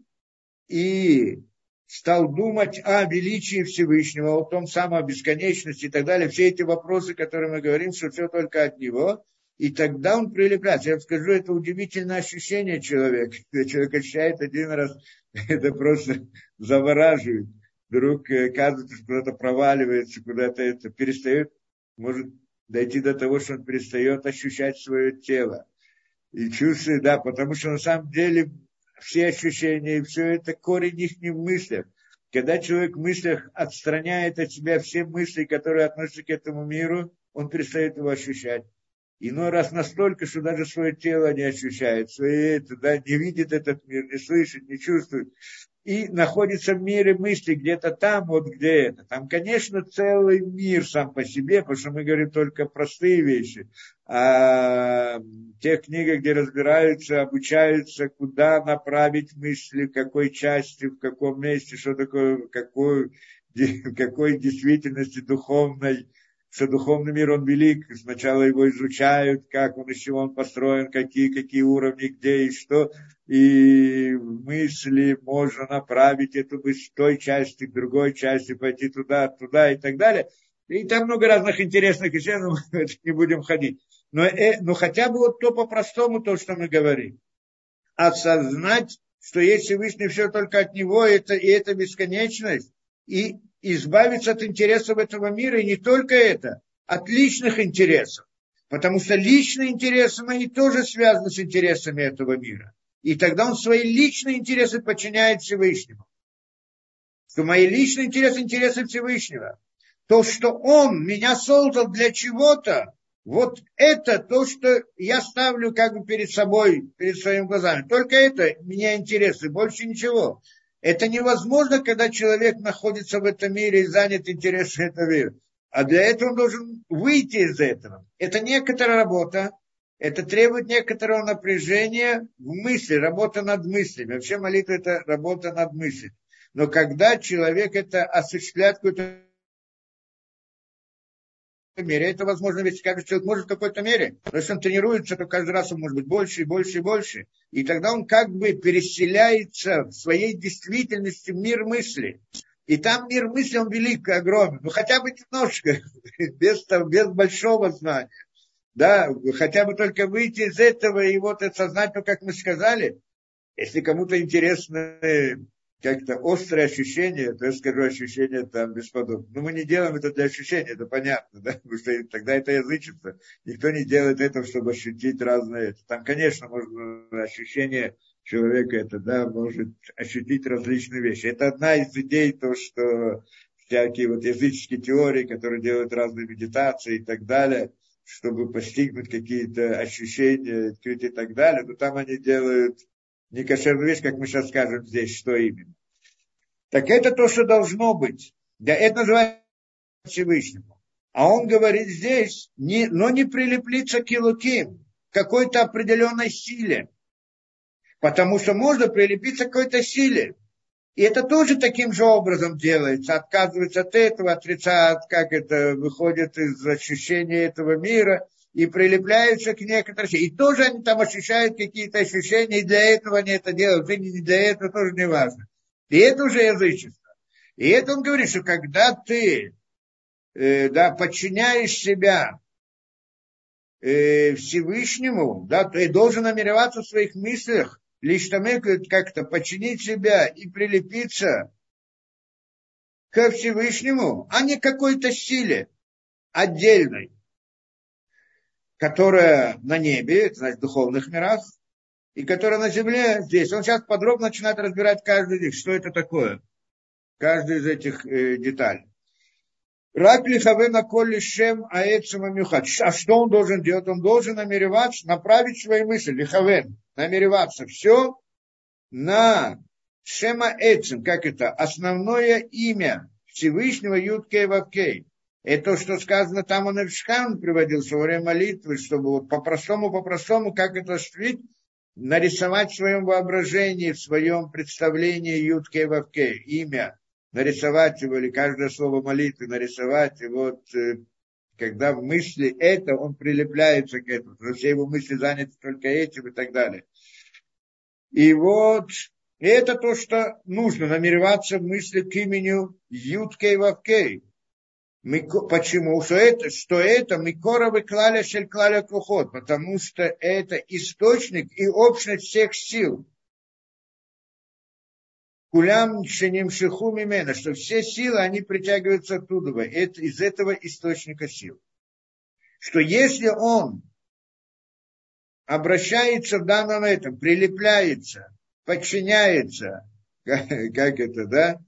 [SPEAKER 1] и стал думать о величии Всевышнего, о том самом бесконечности и так далее. Все эти вопросы, которые мы говорим, что все только от него и тогда он прилепляется. Я вам скажу, это удивительное ощущение человека. Человек ощущает один раз, это просто завораживает. Вдруг э, кажется, куда-то проваливается, куда-то это перестает, может дойти до того, что он перестает ощущать свое тело. И чувствует, да, потому что на самом деле все ощущения и все это корень их не в мыслях. Когда человек в мыслях отстраняет от себя все мысли, которые относятся к этому миру, он перестает его ощущать иной раз настолько, что даже свое тело не ощущает, свое это, да, не видит этот мир, не слышит, не чувствует. И находится в мире мысли где-то там, вот где это. Там, конечно, целый мир сам по себе, потому что мы говорим только простые вещи. А те книги, где разбираются, обучаются, куда направить мысли, в какой части, в каком месте, что такое, какой, какой действительности духовной, что духовный мир, он велик, сначала его изучают, как он, из чего он построен, какие, какие уровни, где и что, и мысли можно направить эту мысль той части к другой части, пойти туда, туда и так далее. И там много разных интересных вещей, но не будем ходить. Но, э, но хотя бы вот то по-простому, то, что мы говорим. Осознать, что есть Всевышний все только от Него, это, и это бесконечность, и избавиться от интересов этого мира, и не только это, от личных интересов. Потому что личные интересы мои тоже связаны с интересами этого мира. И тогда он свои личные интересы подчиняет Всевышнему. Что мои личные интересы – интересы Всевышнего. То, что он меня создал для чего-то, вот это то, что я ставлю как бы перед собой, перед своими глазами. Только это меня интересует, больше ничего. Это невозможно, когда человек находится в этом мире и занят интересами этого мира. А для этого он должен выйти из этого. Это некоторая работа, это требует некоторого напряжения в мысли, работа над мыслями. Вообще молитва – это работа над мыслями. Но когда человек это осуществляет какую-то мере. Это возможно, ведь каждый человек может в какой-то мере. Но если он тренируется, то каждый раз он может быть больше и больше и больше. И тогда он как бы переселяется в своей действительности в мир мысли. И там мир мысли, он велик огромен. Ну, хотя бы немножко, без, без большого знания. Да, хотя бы только выйти из этого и вот это сознать, ну, как мы сказали, если кому-то интересно как-то острое ощущение, то я скажу ощущение там бесподобно. Но мы не делаем это для ощущения, это понятно, да? потому что тогда это язычество. Никто не делает этого, чтобы ощутить разные. Там, конечно, можно ощущение человека это, да, может ощутить различные вещи. Это одна из идей, то, что всякие вот языческие теории, которые делают разные медитации и так далее, чтобы постигнуть какие-то ощущения, открыть и так далее, но там они делают не кошерную вещь, как мы сейчас скажем здесь, что именно. Так это то, что должно быть. Да, это называется Всевышнему. А он говорит здесь, не, но не прилеплиться к Илуким, какой-то определенной силе. Потому что можно прилепиться к какой-то силе. И это тоже таким же образом делается. Отказывается от этого, отрицает, как это выходит из ощущения этого мира – и прилепляются к некоторым. И тоже они там ощущают какие-то ощущения, и для этого они это делают, и не для этого тоже не важно. И это уже язычество. И это он говорит, что когда ты э, да, подчиняешь себя э, Всевышнему, да, ты должен намереваться в своих мыслях, лишь там как-то подчинить себя и прилепиться к Всевышнему, а не какой-то силе отдельной которая на небе, это значит в духовных мирах, и которая на земле здесь. Он сейчас подробно начинает разбирать каждый из них, что это такое, каждый из этих э, деталей. Рак на колли шем аэцем мюхат. А что он должен делать? Он должен намереваться, направить свои мысли, лихавен, намереваться все на шема эцем, как это, основное имя Всевышнего Юткей Вавкей. Это то, что сказано там, он Эвшхан приводил во время молитвы, чтобы вот по-простому, по-простому, как это осуществить, нарисовать в своем воображении, в своем представлении Ютке Вавке, имя, нарисовать его, или каждое слово молитвы нарисовать, и вот э, когда в мысли это, он прилепляется к этому, потому что все его мысли заняты только этим и так далее. И вот и это то, что нужно, намереваться в мысли к имени Юткей Вавкей, Почему? Что это, что это Микора выклали шелькладя кухот, потому что это источник и общность всех сил. Кулям шеним шиху мимена, что все силы, они притягиваются оттуда, это, из этого источника сил. Что если он обращается в данном этом, прилепляется, подчиняется, как, как это, да,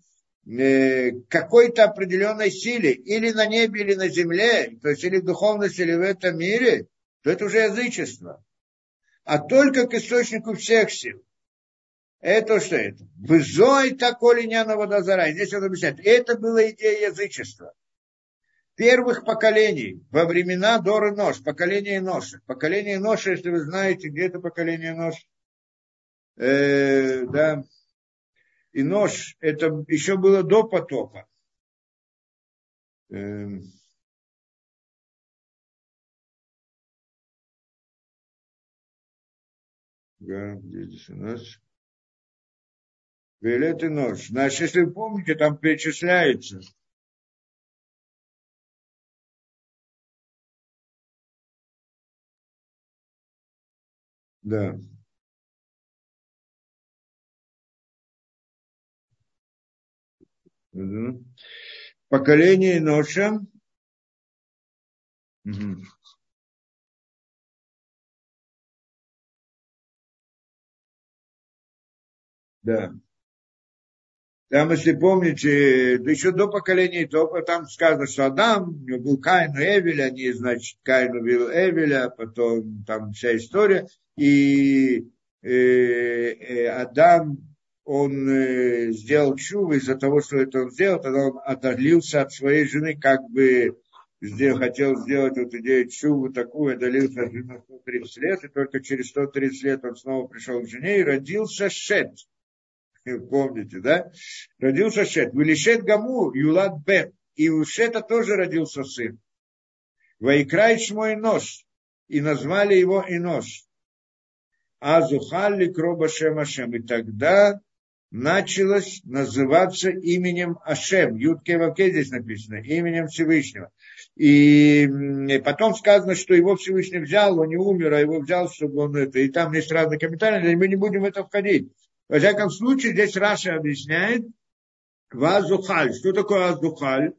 [SPEAKER 1] какой-то определенной силе, или на небе, или на земле, то есть или в духовности, или в этом мире, то это уже язычество. А только к источнику всех сил. Это что это? Вызой такой линяна водозара. Здесь он объясняет. Это была идея язычества. Первых поколений во времена Доры Нож, поколение Ноши. Поколение Ноши, если вы знаете, где это поколение Нож, э, да, и Нож, это еще было до потопа. Э, да, здесь у нас. Велет и нож. Значит, если вы помните, там перечисляется. Да. Угу. Поколение Ноша. Угу. Да. Там, если помните, еще до поколения Топа, там сказано, что Адам, у него был Каин и Эвель, они, значит, Каин убил Эвеля, потом там вся история. И э, э, Адам, он э, сделал чуву из-за того, что это он сделал, тогда он отдалился от своей жены, как бы сделал, хотел сделать вот идею чуву такую, отдалился от жены 130 лет, и только через 130 лет он снова пришел к жене и родился Шет помните, да? Родился Шет. Вылишет Гаму, Юлад Бен. И у Шета тоже родился сын. Вайкрай мой нож. И назвали его Инош. А Зухалли Кроба Шем Ашем. И тогда началось называться именем Ашем. Ютке Ваке здесь написано, именем Всевышнего. И потом сказано, что его Всевышний взял, он не умер, а его взял, чтобы он это. И там есть разные комментарии, мы не будем в это входить. Во всяком случае, здесь Раша объясняет Вазухаль. Что такое Азухаль?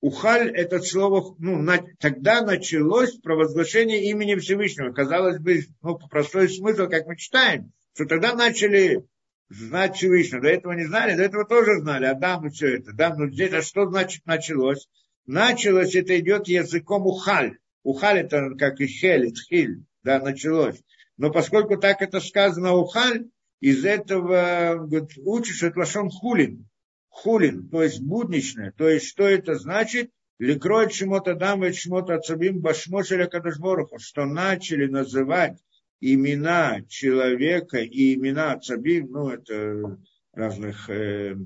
[SPEAKER 1] Ухаль это слово, ну, на, тогда началось провозглашение имени Всевышнего. Казалось бы, ну, простой смысл, как мы читаем, что тогда начали знать Всевышнего. До этого не знали, до этого тоже знали, Адам и все это. Да? Но здесь, а что значит началось? Началось, это идет языком ухаль. Ухаль это как и хель, хиль, да, началось. Но поскольку так это сказано ухаль, из этого говорит, учишь это лошон хулин. Хулин, то есть будничное. То есть, что это значит? Ликроет шмота дам и шмота ацабим башмошеля кадашборуху, что начали называть имена человека и имена ацабим, ну, это разных э,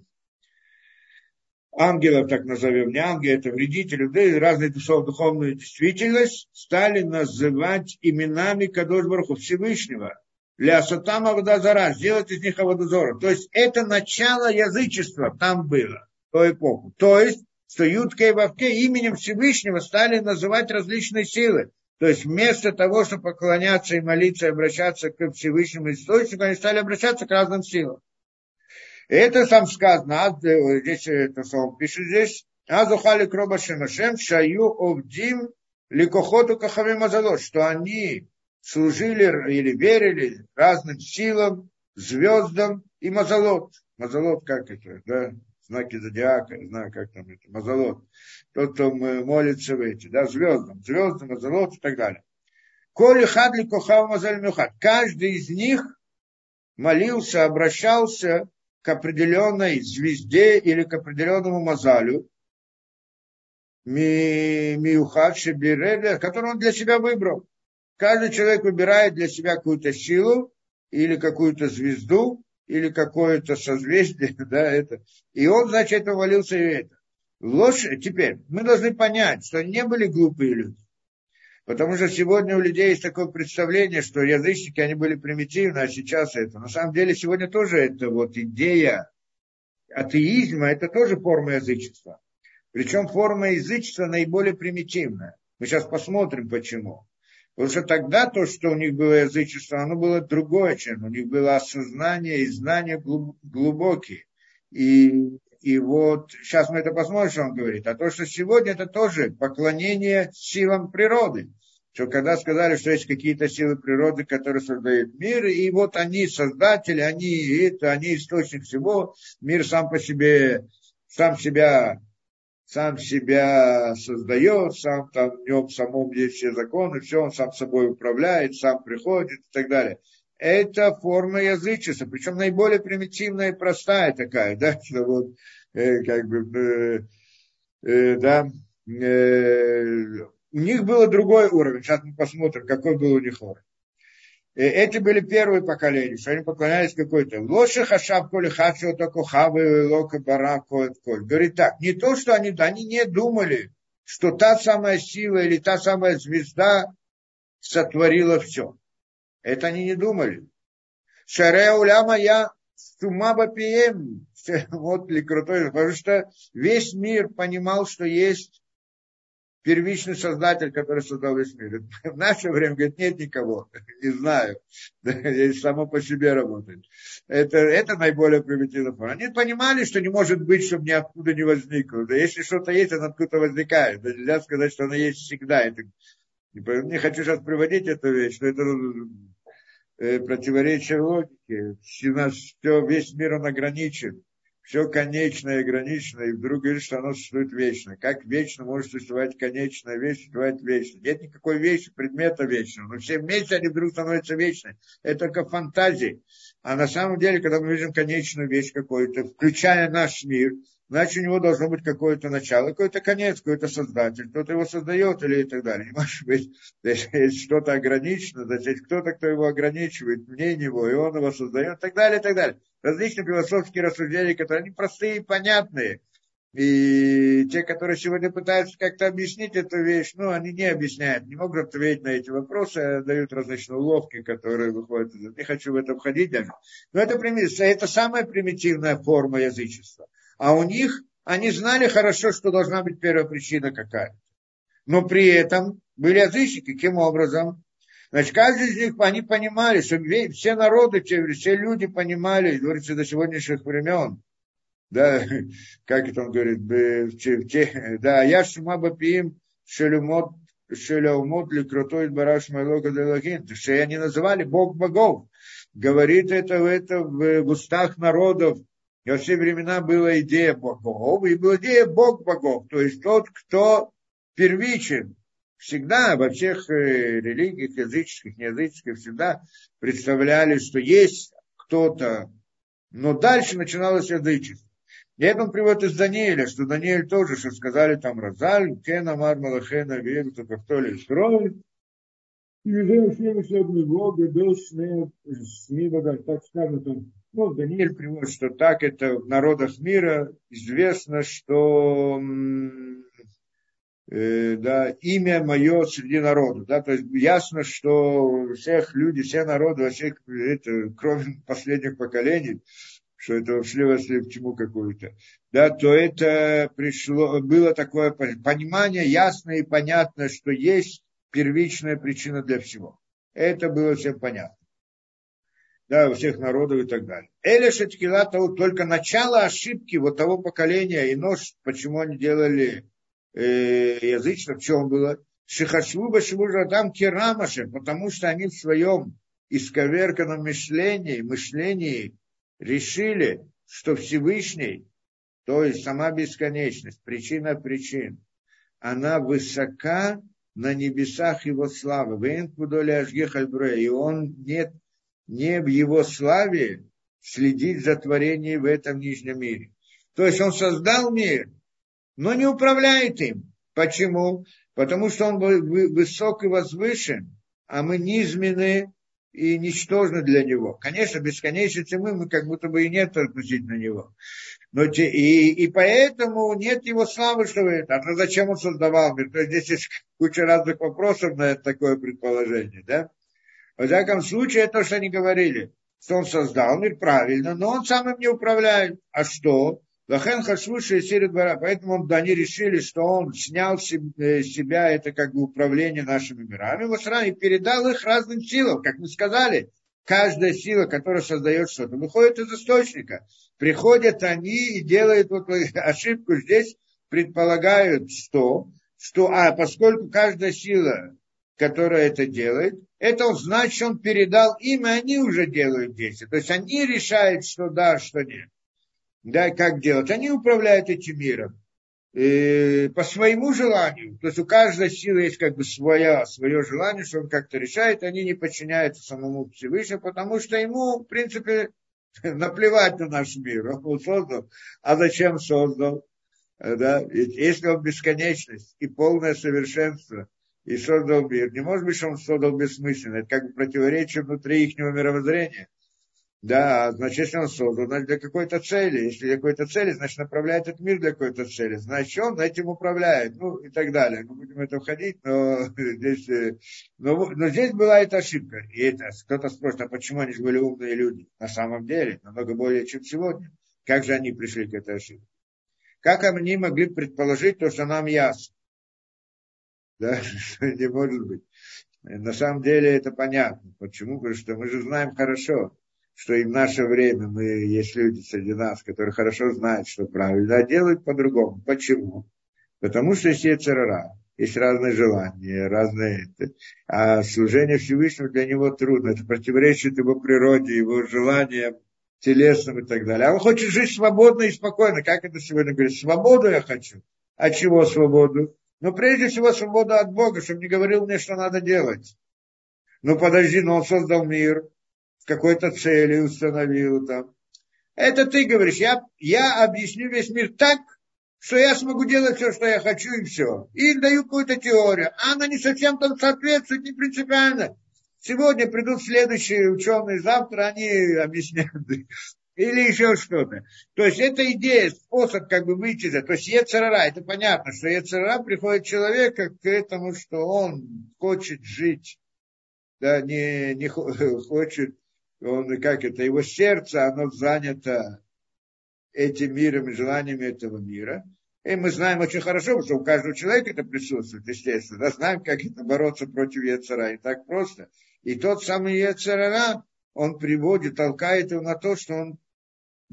[SPEAKER 1] ангелов, так назовем, не ангелы, это вредители, да, и разные духов, духовную действительность, стали называть именами Кадош Всевышнего, для Сатама Аводозара, сделать из них Аводозора. То есть это начало язычества там было, в ту эпоху. То есть, что Ютке и Вавке именем Всевышнего стали называть различные силы. То есть вместо того, чтобы поклоняться и молиться, и обращаться к Всевышнему источнику, они стали обращаться к разным силам. И это сам сказано, а, здесь это слово пишет здесь, Азухали Кроба Шемашем, Шаю Овдим Ликохоту Кахавим Азалот, что они служили или верили разным силам, звездам и мазолот. Мазолот как это, да? Знаки зодиака, я знаю, как там это, мазолот. Тот, кто молится в эти, да, звездам, звездам, мазолот и так далее. Коли хадли кохав мазаль мюхад. Каждый из них молился, обращался к определенной звезде или к определенному мазалю, миухад шебиреля, который он для себя выбрал. Каждый человек выбирает для себя какую-то силу или какую-то звезду, или какое-то созвездие, да, это. И он, значит, это молился и это. Ложь, теперь, мы должны понять, что не были глупые люди. Потому что сегодня у людей есть такое представление, что язычники, они были примитивны, а сейчас это. На самом деле сегодня тоже это вот идея атеизма, это тоже форма язычества. Причем форма язычества наиболее примитивная. Мы сейчас посмотрим, почему. Потому что тогда то, что у них было язычество, оно было другое, чем у них было осознание и знания глубокие. И, и вот сейчас мы это посмотрим, что он говорит. А то, что сегодня, это тоже поклонение силам природы. Что когда сказали, что есть какие-то силы природы, которые создают мир, и вот они создатели, они это, они источник всего, мир сам по себе, сам себя сам себя создает, сам там в нем самом есть все законы, все, он сам собой управляет, сам приходит и так далее. это форма язычества, причем наиболее примитивная и простая такая, да, что вот, э, как бы, э, э, да, э, у них был другой уровень, сейчас мы посмотрим, какой был у них уровень. Э, эти были первые поколения, что они поклонялись какой-то. Лоши хашаб коли хачо то кухавы лока бара коль. Говорит так, не то, что они, они не думали, что та самая сила или та самая звезда сотворила все. Это они не думали. Шаре уляма я сумаба пием. Вот ли крутой, потому что весь мир понимал, что есть первичный создатель, который создал весь мир. В наше время, говорит, нет никого, не знаю, само по себе работает. Это, это наиболее примитивная форма. Они понимали, что не может быть, чтобы ниоткуда не возникло. Да если что-то есть, оно откуда возникает. Да нельзя сказать, что оно есть всегда. Это, не хочу сейчас приводить эту вещь, но это э, противоречие логике. У нас все, весь мир он ограничен все конечное и ограниченное, и вдруг говорит, что оно существует вечно. Как вечно может существовать конечная вещь, существовать вечно? Нет никакой вещи, предмета вечного. Но все вместе они вдруг становятся вечными. Это только фантазии. А на самом деле, когда мы видим конечную вещь какую-то, включая наш мир, значит, у него должно быть какое-то начало, какой-то конец, какой-то создатель, кто-то его создает или и так далее. Не может быть, если есть что-то ограничено, значит, кто-то, кто его ограничивает, вне него, и он его создает, и так далее, и так далее различные философские рассуждения, которые они простые и понятные. И те, которые сегодня пытаются как-то объяснить эту вещь, ну, они не объясняют, не могут ответить на эти вопросы, а дают различные уловки, которые выходят. Не хочу в это входить. Но это, это самая примитивная форма язычества. А у них, они знали хорошо, что должна быть первая причина какая-то. Но при этом были язычники. Каким образом? Значит, каждый из них, они понимали, что все народы, все люди понимали, говорится, до сегодняшних времен, да, как это он говорит, да, я шумабапиим шелюмот шелюмот ли крутой бараш майлога делагин, что они называли Бог богов. Говорит это, это в устах народов, во все времена была идея богов, и была идея Бог богов, то есть тот, кто первичен, всегда во всех э, религиях, языческих, неязыческих, всегда представляли, что есть кто-то, но дальше начиналось язычество. И это он приводит из Даниэля, что Даниэль тоже, что сказали там Розаль, Кена, Мармалахена, Веру, только кто ли строит. И Бога, так скажем, там, ну, Даниэль приводит, что так это в народах мира известно, что э, да, имя мое среди народа. Да, то есть ясно, что всех людей, все народы, всех, это, кроме последних поколений, что это вошли вообще к чему какую-то, да, то это пришло, было такое понимание ясное и понятно, что есть первичная причина для всего. Это было всем понятно. Да, у всех народов и так далее. Эля Шеткила только начало ошибки вот того поколения и нож, почему они делали э, язычно, в чем было? Шихашву башву там керамашем, потому что они в своем исковерканном мышлении, мышлении решили, что Всевышний, то есть сама бесконечность, причина причин, она высока на небесах его славы. И он нет, не в его славе следить за творением в этом нижнем мире. То есть он создал мир, но не управляет им. Почему? Потому что он высок и возвышен, а мы низменны и ничтожны для него. Конечно, бесконечности мы, мы как будто бы и нет относительно него. Но те, и, и поэтому нет его славы, что это. А зачем он создавал мир? То есть здесь есть куча разных вопросов на такое предположение. Да? Во всяком случае, то, что они говорили. Что он создал мир правильно, но он сам им не управляет. А что? Лахен Хашвуша и Сирит. Поэтому он, они решили, что он снял э, себя, это как бы управление нашими мирами, и передал их разным силам. Как мы сказали, каждая сила, которая создает что-то, выходит из источника. Приходят они и делают вот ошибку здесь, предполагают, что, что а, поскольку каждая сила, которая это делает, это значит, он передал им, и они уже делают действия. То есть они решают, что да, что нет да, как делать. Они управляют этим миром. э, по своему желанию. То есть у каждой силы есть как бы своя, свое желание, что он как-то решает, они не подчиняются самому Всевышнему, потому что ему, в принципе, наплевать на наш мир. Он создал. А зачем создал? Да? Если он бесконечность и полное совершенство, и создал мир, не может быть, что он создал бессмысленно. Это как бы противоречие внутри их мировоззрения. Да, значит, если он создан, значит, для какой-то цели. Если для какой-то цели, значит, направляет этот мир для какой-то цели. Значит, он этим управляет, ну и так далее. Мы будем это входить, но здесь, э, но, но здесь была эта ошибка. И это, кто-то спросит, а почему они же были умные люди? На самом деле, намного более, чем сегодня. Как же они пришли к этой ошибке? Как они могли предположить то, что нам ясно? Да, не может быть. На самом деле это понятно. Почему? Потому что мы же знаем хорошо, что и в наше время мы, есть люди среди нас, которые хорошо знают, что правильно, а делают по-другому. Почему? Потому что есть ЦРРА, есть разные желания, разные... А служение Всевышнему для него трудно. Это противоречит его природе, его желаниям телесным и так далее. А он хочет жить свободно и спокойно. Как это сегодня говорит? Свободу я хочу. А чего свободу? Ну, прежде всего, свободу от Бога, чтобы не говорил мне, что надо делать. Ну, подожди, но он создал мир, какой-то цели установил там. Это ты говоришь, я, я объясню весь мир так, что я смогу делать все, что я хочу, и все. И даю какую-то теорию. Она не совсем там соответствует, не принципиально. Сегодня придут следующие ученые, завтра они объясняют. Или еще что-то. То есть это идея, способ как бы выйти за. То есть Ецерара, это понятно, что Ецерара приходит человек к этому, что он хочет жить, да, не, не хочет он, как это, его сердце, оно занято этим миром и желаниями этого мира. И мы знаем очень хорошо, что у каждого человека это присутствует, естественно. Да, знаем, как это бороться против Ецара. И так просто. И тот самый Ецарара, он приводит, толкает его на то, что он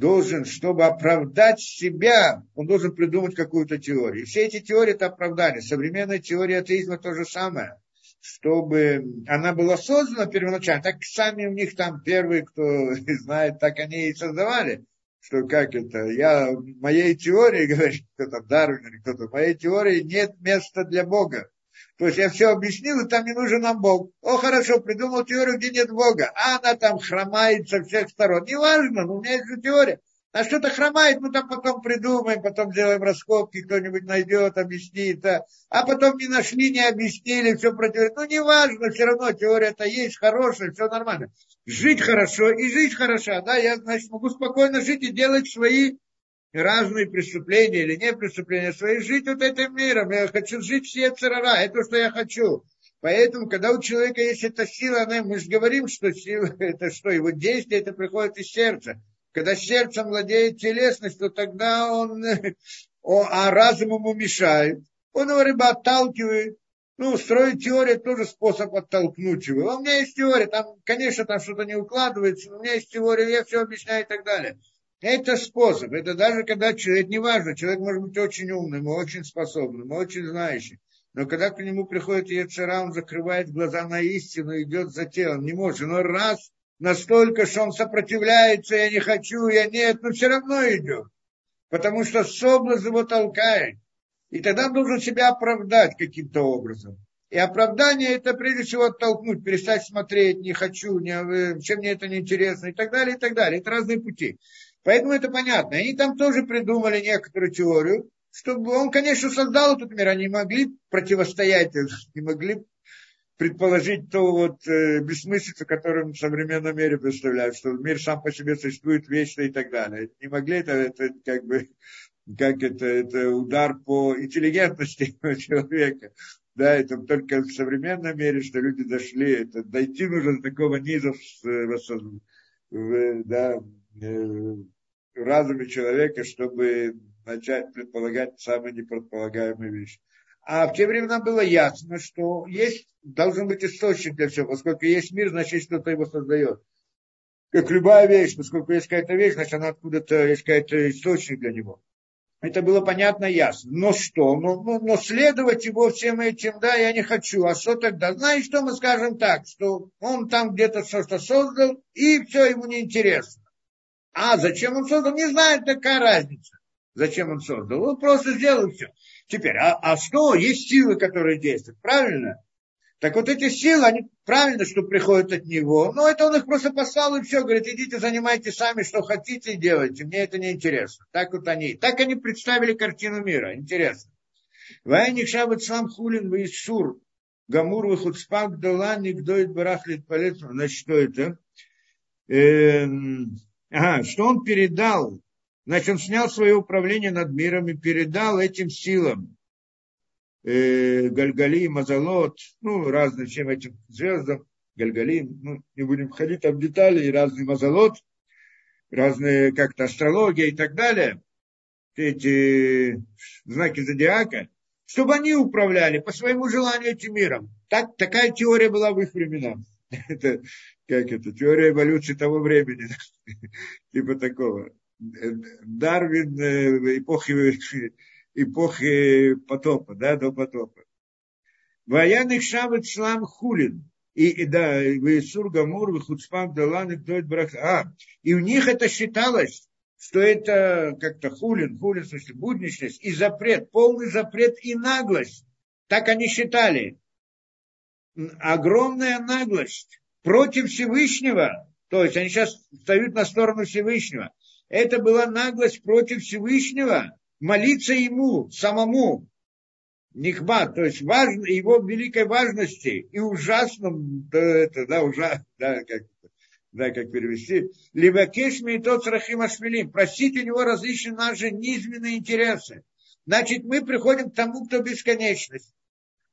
[SPEAKER 1] должен, чтобы оправдать себя, он должен придумать какую-то теорию. Все эти теории – это оправдание. Современная теория атеизма то же самое чтобы она была создана первоначально, так сами у них там первые, кто знает, так они и создавали, что как это, я, моей теории, говорит кто-то Дарвин или кто-то, моей теории нет места для Бога. То есть я все объяснил, и там не нужен нам Бог. О, хорошо, придумал теорию, где нет Бога. А она там хромает со всех сторон. Неважно, но у меня есть же теория. А что-то хромает, мы там потом придумаем, потом сделаем раскопки, кто-нибудь найдет, объяснит. А, а потом не нашли, не объяснили, все против. Ну, неважно, все равно теория-то есть хорошая, все нормально. Жить хорошо и жить хорошо, да, я, значит, могу спокойно жить и делать свои разные преступления или не преступления свои, жить вот этим миром. Я хочу жить все царара, это что я хочу. Поэтому, когда у человека есть эта сила, мы же говорим, что сила, это что, его действие, это приходит из сердца. Когда сердцем владеет телесность, то тогда он, о, а разум ему мешает. Он его рыба отталкивает. Ну, строить теорию тоже способ оттолкнуть его. У меня есть теория, там, конечно, там что-то не укладывается, но у меня есть теория, я все объясняю и так далее. Это способ. Это даже когда человек, неважно, человек может быть очень умным, очень способным, очень знающим. Но когда к нему приходит Ецера, он закрывает глаза на истину, идет за телом. Не может. Но раз настолько, что он сопротивляется, я не хочу, я нет, но все равно идет. Потому что соблазн его толкает. И тогда он должен себя оправдать каким-то образом. И оправдание это прежде всего оттолкнуть, перестать смотреть, не хочу, не, чем мне это не интересно и так далее, и так далее. Это разные пути. Поэтому это понятно. Они там тоже придумали некоторую теорию, чтобы он, конечно, создал этот мир, они могли противостоять, не могли предположить ту вот э, бессмыслицу, которую в современном мире представляют, что мир сам по себе существует вечно и так далее. Не могли это, это как бы, как это, это удар по интеллигентности человека. Да, это только в современном мире, что люди дошли, это дойти нужно до такого низа в, в, в, да, э, в разуме человека, чтобы начать предполагать самые непредполагаемые вещи. А в те времена было ясно, что есть, должен быть источник для всего. Поскольку есть мир, значит, что-то его создает. Как любая вещь, поскольку есть какая-то вещь, значит, она откуда-то, есть какой-то источник для него. Это было понятно и ясно. Но что? Но, но, но следовать его всем этим, да, я не хочу. А что тогда? Знаешь, что мы скажем так, что он там где-то что-то создал, и все ему неинтересно. А зачем он создал? Не знаю, какая разница. Зачем он создал? Он просто сделал все. Теперь, а, а что? Есть силы, которые действуют, правильно? Так вот эти силы, они правильно, что приходят от него, но это он их просто послал и все, говорит, идите занимайтесь сами, что хотите, делайте, мне это не интересно. Так вот они, так они представили картину мира, интересно. Вайник шабат сам хулин в Исур, Гамур выхудспак долан, никдоит барахлит палец. Значит, что это? Эм, ага, что он передал, значит, он снял свое управление над миром и передал этим силам, э, Гальгали, Мазалот, ну, разные, чем этим звездам, Гальгали, ну, не будем входить в детали, и разные Мазалот, разные как-то астрология и так далее, эти знаки зодиака, чтобы они управляли по своему желанию этим миром. Так, такая теория была в их времена. Это, как это, теория эволюции того времени, типа такого. Дарвин э, эпохи эпохи потопа, да, до потопа. Военных шавет шлам хулин. И, и да, Исур Гамур, Хуцпам Далан, и Брах. А, и у них это считалось, что это как-то хулин, хулин, в смысле, будничность и запрет, полный запрет и наглость. Так они считали. Огромная наглость против Всевышнего, то есть они сейчас встают на сторону Всевышнего. Это была наглость против Всевышнего, молиться ему самому, Нихбат, то есть важно, его великой важности и ужасном, да, это, да, ужас, да, как, да, как перевести, либо кешми и тот рахим ашмелим, просить у него различные наши низменные интересы. Значит, мы приходим к тому, кто бесконечность,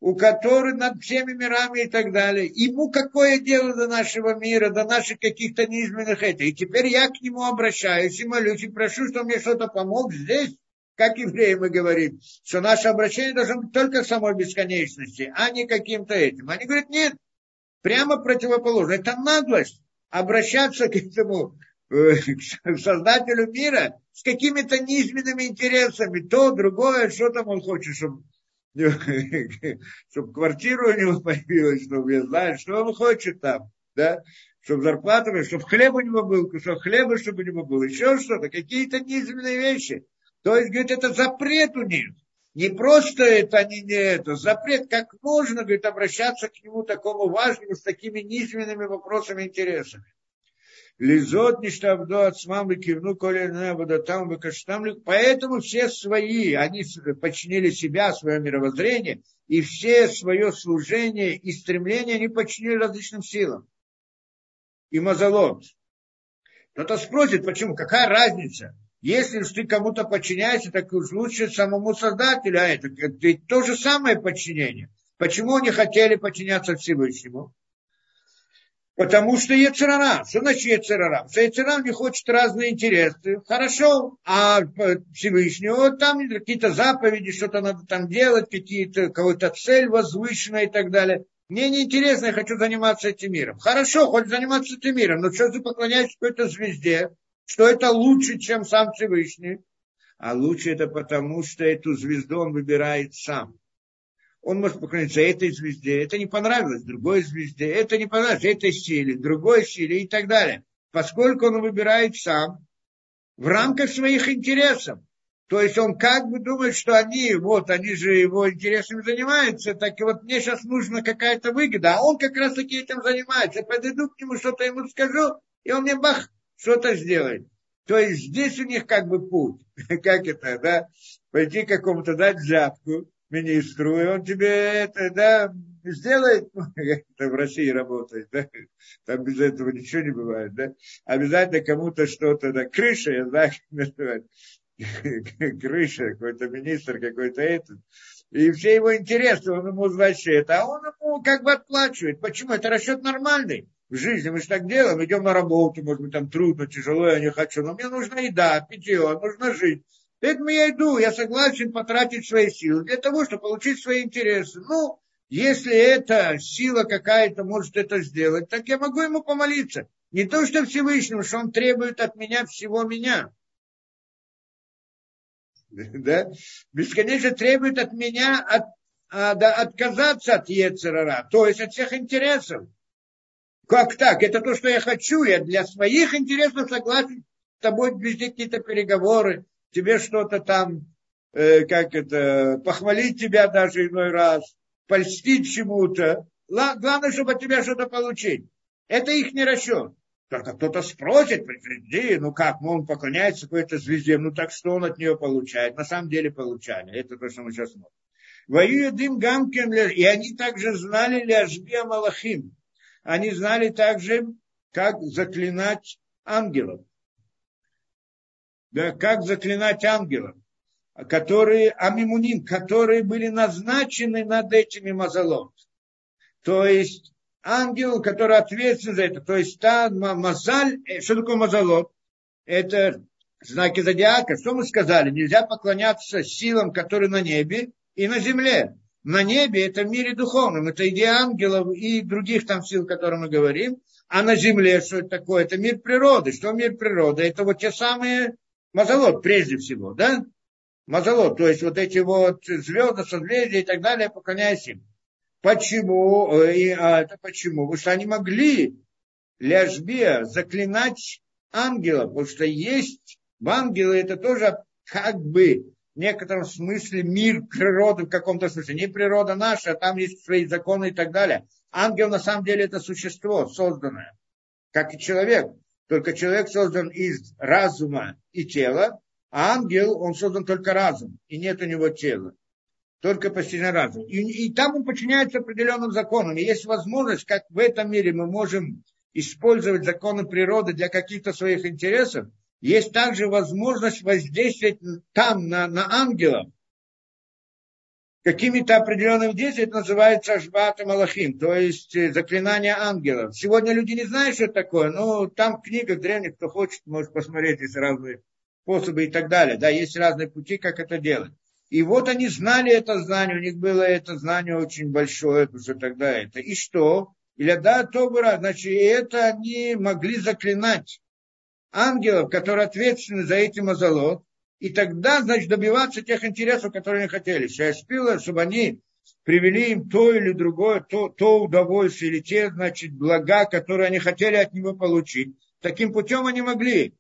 [SPEAKER 1] у которого над всеми мирами и так далее. Ему какое дело до нашего мира, до наших каких-то низменных этих. И теперь я к нему обращаюсь и молюсь, и прошу, чтобы мне что-то помог здесь как евреи мы говорим, что наше обращение должно быть только к самой бесконечности, а не каким-то этим. Они говорят, нет, прямо противоположно. Это наглость обращаться к этому э, к создателю мира с какими-то низменными интересами, то, другое, что там он хочет, чтобы, чтобы квартиру у него появилась, чтобы я знаю, что он хочет там, да, чтобы зарплата, чтобы хлеб у него был, чтобы хлеба, чтобы у него было, еще что-то, какие-то низменные вещи – то есть, говорит, это запрет у них. Не просто это, они не это, запрет, как можно, говорит, обращаться к нему такому важному, с такими низменными вопросами, интересами. Лизот ништабдо от смам и кивну коля водотам выкаштамлик. Поэтому все свои, они подчинили себя, свое мировоззрение, и все свое служение и стремление они подчинили различным силам. И мазалот. Кто-то спросит, почему, какая разница? Если ты кому-то подчиняешься, так уж лучше самому создателю, а это, это то же самое подчинение. Почему они хотели подчиняться Всевышнему? Потому что Ецерара. Что значит Ецерара? Что Ецерара не хочет разные интересы. Хорошо. А Всевышнего там какие-то заповеди, что-то надо там делать, какие-то, какую-то цель возвышенная и так далее. Мне неинтересно, я хочу заниматься этим миром. Хорошо, хоть заниматься этим миром, но что ты поклоняешься какой-то звезде? что это лучше, чем сам Всевышний. А лучше это потому, что эту звезду он выбирает сам. Он может поклониться этой звезде, это не понравилось, другой звезде, это не понравилось, этой силе, другой силе и так далее. Поскольку он выбирает сам в рамках своих интересов. То есть он как бы думает, что они, вот, они же его интересами занимаются, так и вот мне сейчас нужна какая-то выгода, а он как раз таки этим занимается. Подойду к нему, что-то ему скажу, и он мне бах, что-то сделать. То есть здесь у них как бы путь. Как это, да? Пойти какому-то дать взятку министру, и он тебе это, да, сделает, это в России работает, да, там без этого ничего не бывает, да, обязательно кому-то что-то, да, крыша, я знаю, как крыша, какой-то министр, какой-то этот, и все его интересы, он ему значит, а он ему как бы отплачивает. Почему? Это расчет нормальный в жизни мы же так делаем, идем на работу, может быть, там трудно, тяжело, я не хочу, но мне нужна еда, питье, нужно жить. Поэтому я иду, я согласен потратить свои силы для того, чтобы получить свои интересы. Ну, если эта сила какая-то может это сделать, так я могу ему помолиться. Не то, что Всевышнему, что он требует от меня всего меня. Да? Бесконечно требует от меня от, а, да, отказаться от Ецерара, то есть от всех интересов. Как так? Это то, что я хочу. Я для своих интересов согласен с тобой вести какие-то переговоры. Тебе что-то там, э, как это, похвалить тебя даже иной раз, польстить чему-то. Главное, чтобы от тебя что-то получить. Это их не расчет. Только кто-то спросит, приди, ну как, ну он поклоняется какой-то звезде, ну так что он от нее получает? На самом деле получали. Это то, что мы сейчас смотрим. Воюем гамкин, и они также знали ляжбия Малахим. Они знали также, как заклинать ангелов. Да, как заклинать ангелов, которые, амимунин, которые были назначены над этими мазалот. То есть ангел, который ответственен за это. То есть та мазаль, э, что такое мазалот? Это знаки зодиака. Что мы сказали? Нельзя поклоняться силам, которые на небе и на земле. На небе это в мире духовном, это идея ангелов и других там сил, о которых мы говорим. А на земле что это такое? Это мир природы. Что мир природы? Это вот те самые мазолот, прежде всего, да? Мазолот, то есть вот эти вот звезды, созвездия и так далее, поклоняясь им. Почему? Э, и, а, это почему? Потому что они могли ляжбе заклинать ангелов, потому что есть в ангелы это тоже как бы в некотором смысле мир природы в каком-то смысле. Не природа наша, а там есть свои законы и так далее. Ангел на самом деле это существо созданное, как и человек. Только человек создан из разума и тела, а ангел, он создан только разум, и нет у него тела только постижение разум. И, и там он подчиняется определенным законам. И есть возможность, как в этом мире мы можем использовать законы природы для каких-то своих интересов, есть также возможность воздействовать там на, на ангелов какими-то определенными действиями, это называется Ашбат Малахим, то есть э, заклинание ангелов. Сегодня люди не знают, что это такое, но там в книгах древних, кто хочет, может посмотреть, есть разные способы и так далее. Да, есть разные пути, как это делать. И вот они знали это знание, у них было это знание очень большое, потому что тогда это. И что? Или да, то было, значит, это они могли заклинать ангелов, которые ответственны за эти мазолот, и тогда, значит, добиваться тех интересов, которые они хотели. Шашпила, чтобы они привели им то или другое, то, то удовольствие или те, значит, блага, которые они хотели от него получить. Таким путем они могли.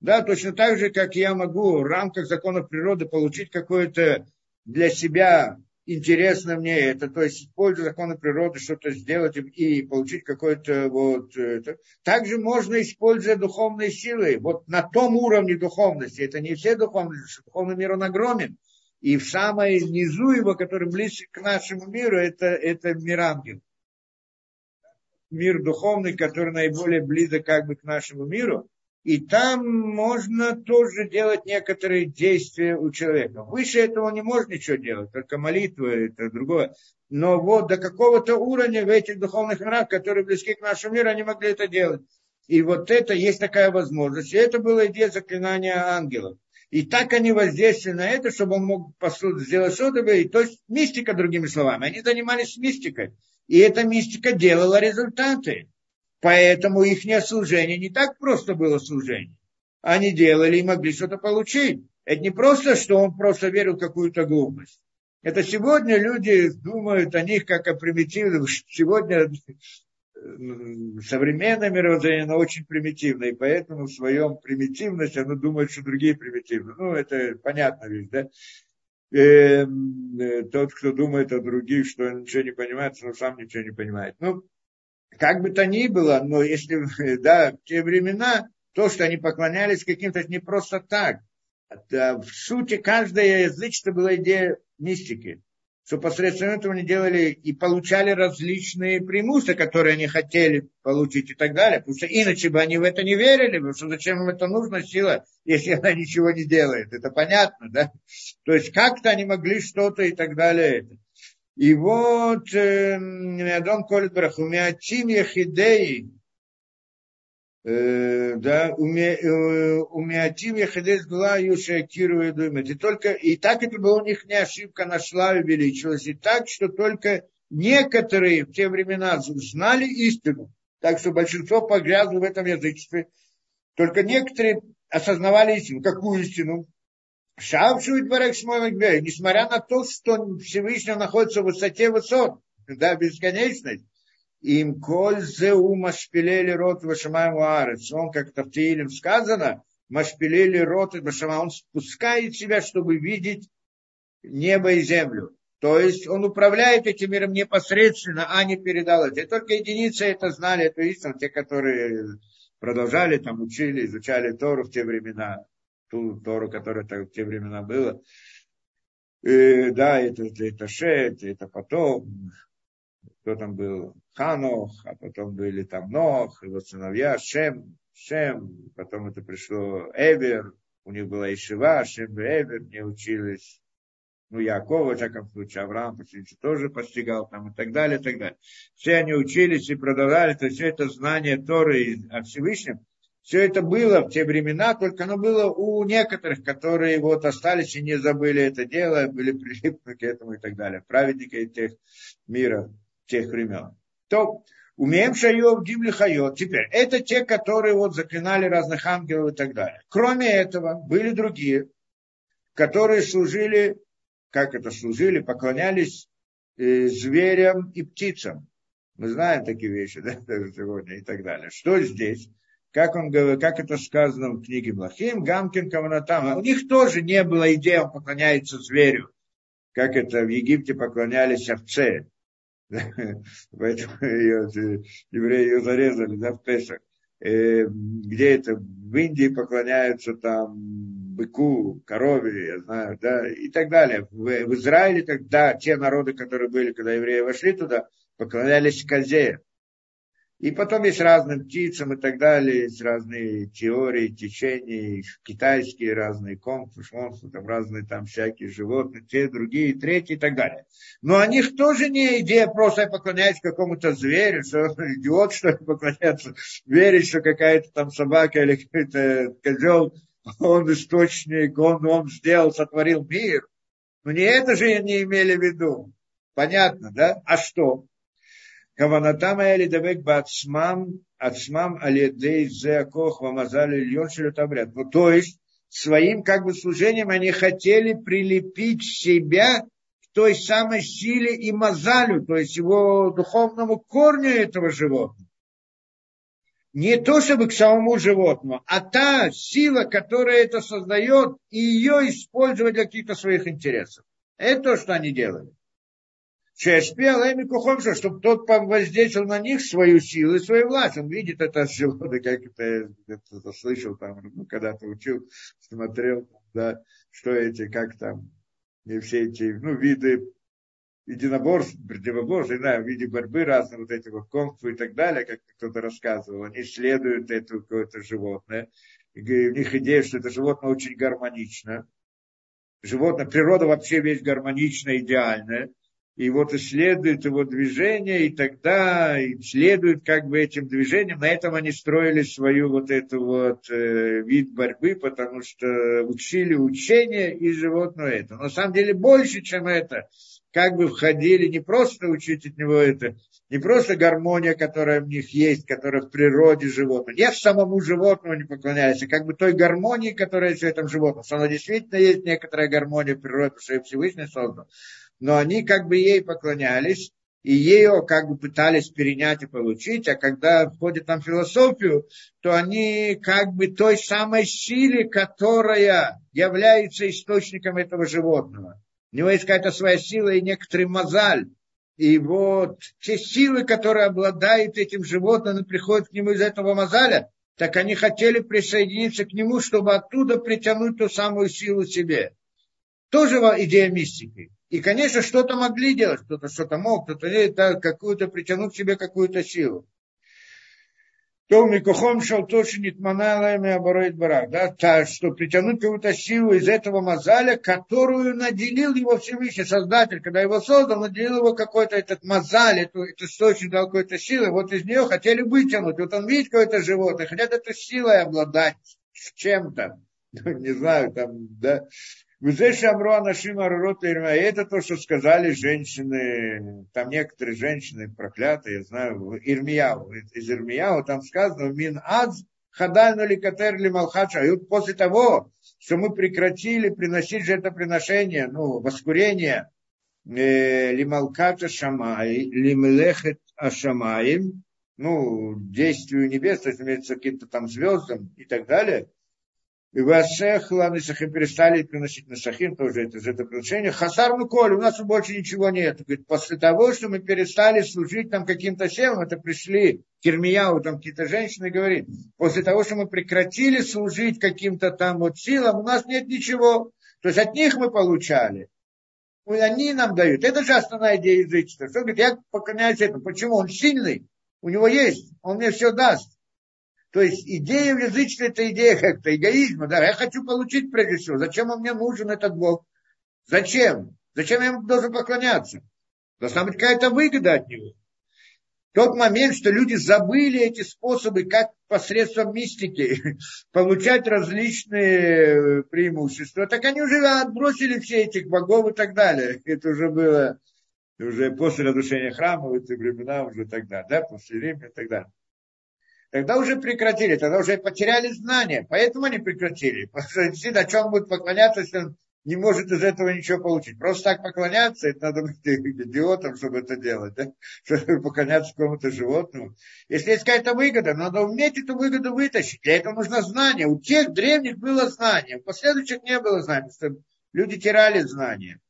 [SPEAKER 1] Да, точно так же, как я могу в рамках законов природы получить какое-то для себя интересно мне это, то есть используя законы природы, что-то сделать и получить какое-то вот это. Также можно использовать духовные силы, вот на том уровне духовности, это не все духовности, духовный мир он огромен, и в самой низу его, который близок к нашему миру, это, это мир ангел. Мир духовный, который наиболее близок как бы к нашему миру, и там можно тоже делать некоторые действия у человека. Выше этого не можно ничего делать, только молитва, это другое. Но вот до какого-то уровня в этих духовных мирах, которые близки к нашему миру, они могли это делать. И вот это есть такая возможность. И это была идея заклинания ангелов. И так они воздействовали на это, чтобы он мог сделать что-то. То есть мистика, другими словами. Они занимались мистикой. И эта мистика делала результаты. Поэтому их служение не так просто было служение. Они делали и могли что-то получить. Это не просто, что он просто верил в какую-то глупость. Это сегодня люди думают о них как о примитивных. Сегодня современное мировоззрение, оно очень примитивное, и поэтому в своем примитивности оно думает, что другие примитивны. Ну, это понятно ведь, да? Эм, э, тот, кто думает о других, что он ничего не понимает, он сам ничего не понимает. Ну, как бы то ни было, но если, да, в те времена, то, что они поклонялись каким-то, не просто так. Это, в сути, каждое язычество была идея мистики. Что посредством этого они делали и получали различные преимущества, которые они хотели получить и так далее. Потому что иначе бы они в это не верили, потому что зачем им это нужна сила, если она ничего не делает. Это понятно, да? То есть как-то они могли что-то и так далее. И вот Адон Колет Брах, умеатим яхидей, да, умеатим яхидей сгла юша киру думает. И только, и так это была у них не ошибка, на славе увеличилась. И так, что только некоторые в те времена знали истину, так что большинство погрязло в этом язычестве. Только некоторые осознавали истину. Какую истину? Шавшует Барек Шмой несмотря на то, что Всевышний находится в высоте высот, да, бесконечность, им коль зе ума шпилели рот вашамаем уарец. Он, как-то в Таилим сказано, Машпилели рот и Башама, он спускает себя, чтобы видеть небо и землю. То есть он управляет этим миром непосредственно, а не передал это. И только единицы это знали, эту истину, те, которые продолжали, там учили, изучали Тору в те времена, ту Тору, которая в те времена была. И, да, это, это, Шет, это потом, кто там был, Ханох, а потом были там Нох, его сыновья, Шем, Шем, потом это пришло Эвер, у них была Ишива, Шем и Эвер, не учились ну, Якова, в всяком случае, Авраам почти тоже постигал там и так далее, и так далее. Все они учились и продолжали, то есть все это знание Торы от Всевышнего, все это было в те времена, только оно было у некоторых, которые вот остались и не забыли это дело, были прилипны к этому и так далее. Праведники тех мира, тех времен. То умеем шайов, гимли хайот. Теперь, это те, которые вот заклинали разных ангелов и так далее. Кроме этого, были другие, которые служили как это служили, поклонялись э, зверям и птицам. Мы знаем такие вещи, да, сегодня и так далее. Что здесь? Как, он, как это сказано в книге Млахим, Гамкин Каванатам. У них тоже не было идеи, он поклоняется зверю. Как это в Египте поклонялись овце. Поэтому э, евреи ее зарезали да, в Песах. Э, где это? В Индии поклоняются там быку, корове, я знаю, да, и так далее. В, в Израиле тогда те народы, которые были, когда евреи вошли туда, поклонялись козе. И потом есть разным птицам и так далее, есть разные теории, течения, китайские разные конфу, шмонфу, там разные там всякие животные, те, другие, третьи и так далее. Но у них тоже не идея просто поклоняться какому-то зверю, что идиот, что ли, поклоняться, верить, что какая-то там собака или какой-то козел он источник, он, он сделал, сотворил мир. Но не это же они имели в виду. Понятно, да? А что? Каванатам или дебек бацмам, ацмам алидей зеакох вамазали льон обряд. Ну, то есть, своим как бы служением они хотели прилепить себя к той самой силе и мазалю, то есть его духовному корню этого животного не то чтобы к самому животному, а та сила, которая это создает, и ее использовать для каких-то своих интересов. Это то, что они делали. Чтобы тот воздействовал на них свою силу и свою власть. Он видит это животное, как это, это слышал там, ну, когда-то учил, смотрел, да, что эти, как там, и все эти, ну, виды единоборств, противоборств, не знаю, в виде борьбы разных вот этих вот конфу и так далее, как кто-то рассказывал, они исследуют это какое-то животное, и у них идея, что это животное очень гармонично. Животное, природа вообще весь гармоничная, идеальная. И вот исследуют его движение, и тогда исследуют как бы этим движением. На этом они строили свою вот эту вот э, вид борьбы, потому что учили учение и животное это. Но на самом деле больше, чем это как бы входили не просто учить от него это, не просто гармония, которая в них есть, которая в природе животного. Не самому животному не поклоняются, как бы той гармонии, которая есть в этом животном. Что она действительно есть некоторая гармония в природе, что и Всевышний создал. Но они как бы ей поклонялись, и ее как бы пытались перенять и получить, а когда входят там философию, то они как бы той самой силе, которая является источником этого животного. У него есть какая-то своя сила и некоторый мозаль. И вот те силы, которые обладают этим животным, приходят к нему из этого мозаля, так они хотели присоединиться к нему, чтобы оттуда притянуть ту самую силу себе. Тоже идея мистики. И, конечно, что-то могли делать, кто-то что-то мог, кто-то какую-то притянуть к себе какую-то силу. То микохом шел точно нитманалами обороит барак, да, та, что притянуть какую-то силу из этого мозаля, которую наделил его Всевышний Создатель, когда его создал, наделил его какой-то этот мозаль, эту, эту источник дал какой-то силы, вот из нее хотели вытянуть, вот он видит какое-то животное, хотят этой силой обладать чем-то, не знаю, там, да, Арурот Это то, что сказали женщины, там некоторые женщины проклятые, я знаю, Ирмияу, из Ирмияу, там сказано, Мин Адз Хадальну Ликатер Лималхача. И вот после того, что мы прекратили приносить жертвоприношение, ну, воскурение, э, Лималката Шамай, Лимлехет Ашамаим, ну, действию небес, то есть имеется каким-то там звездам и так далее, И Васехла Несахим перестали приносить Несахим, тоже это жертвоприношение. Хасар Муколь, у нас больше ничего нет. Говорит, после того, что мы перестали служить там каким-то силам, это пришли Кирмияу, там какие-то женщины говорит, после того, что мы прекратили служить каким-то там вот силам, у нас нет ничего. То есть от них мы получали. Они нам дают. Это же основная идея язычества. Что говорит, я поклоняюсь этому. Почему? Он сильный. У него есть. Он мне все даст. То есть идея в язычестве это идея как-то эгоизма. Да, я хочу получить прежде всего. Зачем он мне нужен этот Бог? Зачем? Зачем я ему должен поклоняться? Должна быть какая-то выгода от него. Тот момент, что люди забыли эти способы, как посредством мистики получать различные преимущества, так они уже отбросили все этих богов и так далее. Это уже было уже после разрушения храма, в эти времена уже тогда, да, после Рима и так далее. Тогда уже прекратили, тогда уже потеряли знания, поэтому они прекратили. Потому что действительно, о чем будет поклоняться, если он не может из этого ничего получить. Просто так поклоняться, это надо быть идиотом, чтобы это делать, да? чтобы поклоняться какому-то животному. Если есть какая-то выгода, надо уметь эту выгоду вытащить. Для этого нужно знание. У тех древних было знание, у последующих не было знания, что люди теряли знания.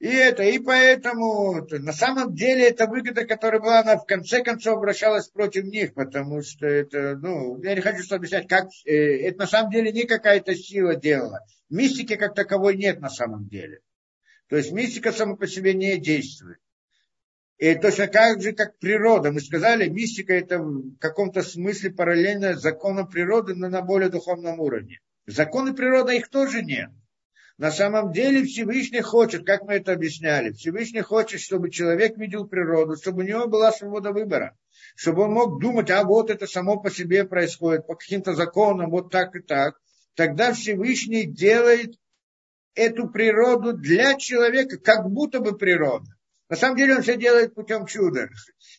[SPEAKER 1] И это, и поэтому на самом деле это выгода, которая была, она в конце концов обращалась против них, потому что это, ну, я не хочу что объяснять, как, э, это на самом деле не какая-то сила делала. Мистики как таковой нет на самом деле. То есть мистика сама по себе не действует. И точно так же, как природа. Мы сказали, мистика это в каком-то смысле параллельно законам природы, но на более духовном уровне. Законы природы их тоже нет. На самом деле Всевышний хочет, как мы это объясняли, Всевышний хочет, чтобы человек видел природу, чтобы у него была свобода выбора, чтобы он мог думать, а вот это само по себе происходит, по каким-то законам, вот так и так. Тогда Всевышний делает эту природу для человека, как будто бы природа. На самом деле он все делает путем чуда.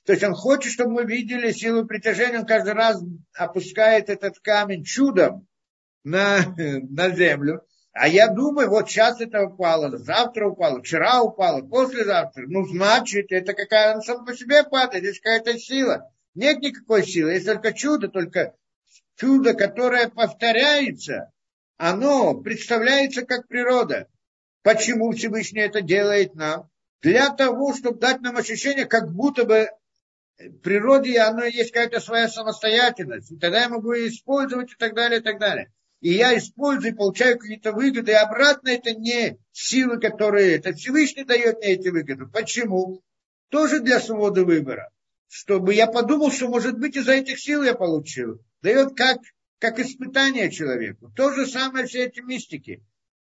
[SPEAKER 1] То есть он хочет, чтобы мы видели силу притяжения, он каждый раз опускает этот камень чудом на, на землю, а я думаю, вот сейчас это упало, завтра упало, вчера упало, послезавтра. Ну, значит, это какая она сама по себе падает, есть какая-то сила. Нет никакой силы, есть только чудо, только чудо, которое повторяется, оно представляется как природа. Почему Всевышний это делает нам? Для того, чтобы дать нам ощущение, как будто бы в природе оно есть какая-то своя самостоятельность. И тогда я могу ее использовать и так далее, и так далее и я использую, получаю какие-то выгоды, и обратно это не силы, которые это Всевышний дает мне эти выгоды. Почему? Тоже для свободы выбора. Чтобы я подумал, что может быть из-за этих сил я получил. Дает как, как испытание человеку. То же самое все эти мистики,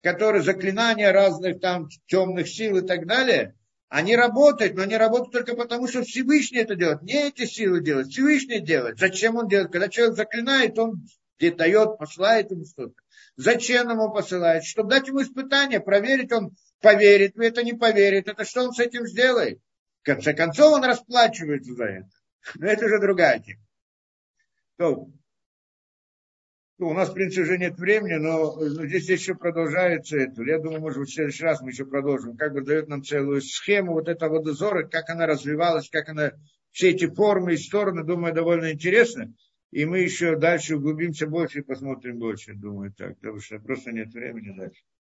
[SPEAKER 1] которые заклинания разных там темных сил и так далее, они работают, но они работают только потому, что Всевышний это делает. Не эти силы делают, Всевышний делает. Зачем он делает? Когда человек заклинает, он где дает, посылает ему что-то. Зачем ему посылает? Чтобы дать ему испытание, проверить, он поверит в это, не поверит. Это что он с этим сделает? В конце концов, он расплачивается за это. Но это уже другая тема. То, ну, у нас, в принципе, уже нет времени, но, но здесь еще продолжается это. Я думаю, может быть, в следующий раз мы еще продолжим. Как бы дает нам целую схему вот этого водозора, как она развивалась, как она, все эти формы и стороны, думаю, довольно интересно. И мы еще дальше углубимся больше и посмотрим больше, думаю так, потому что просто нет времени дальше.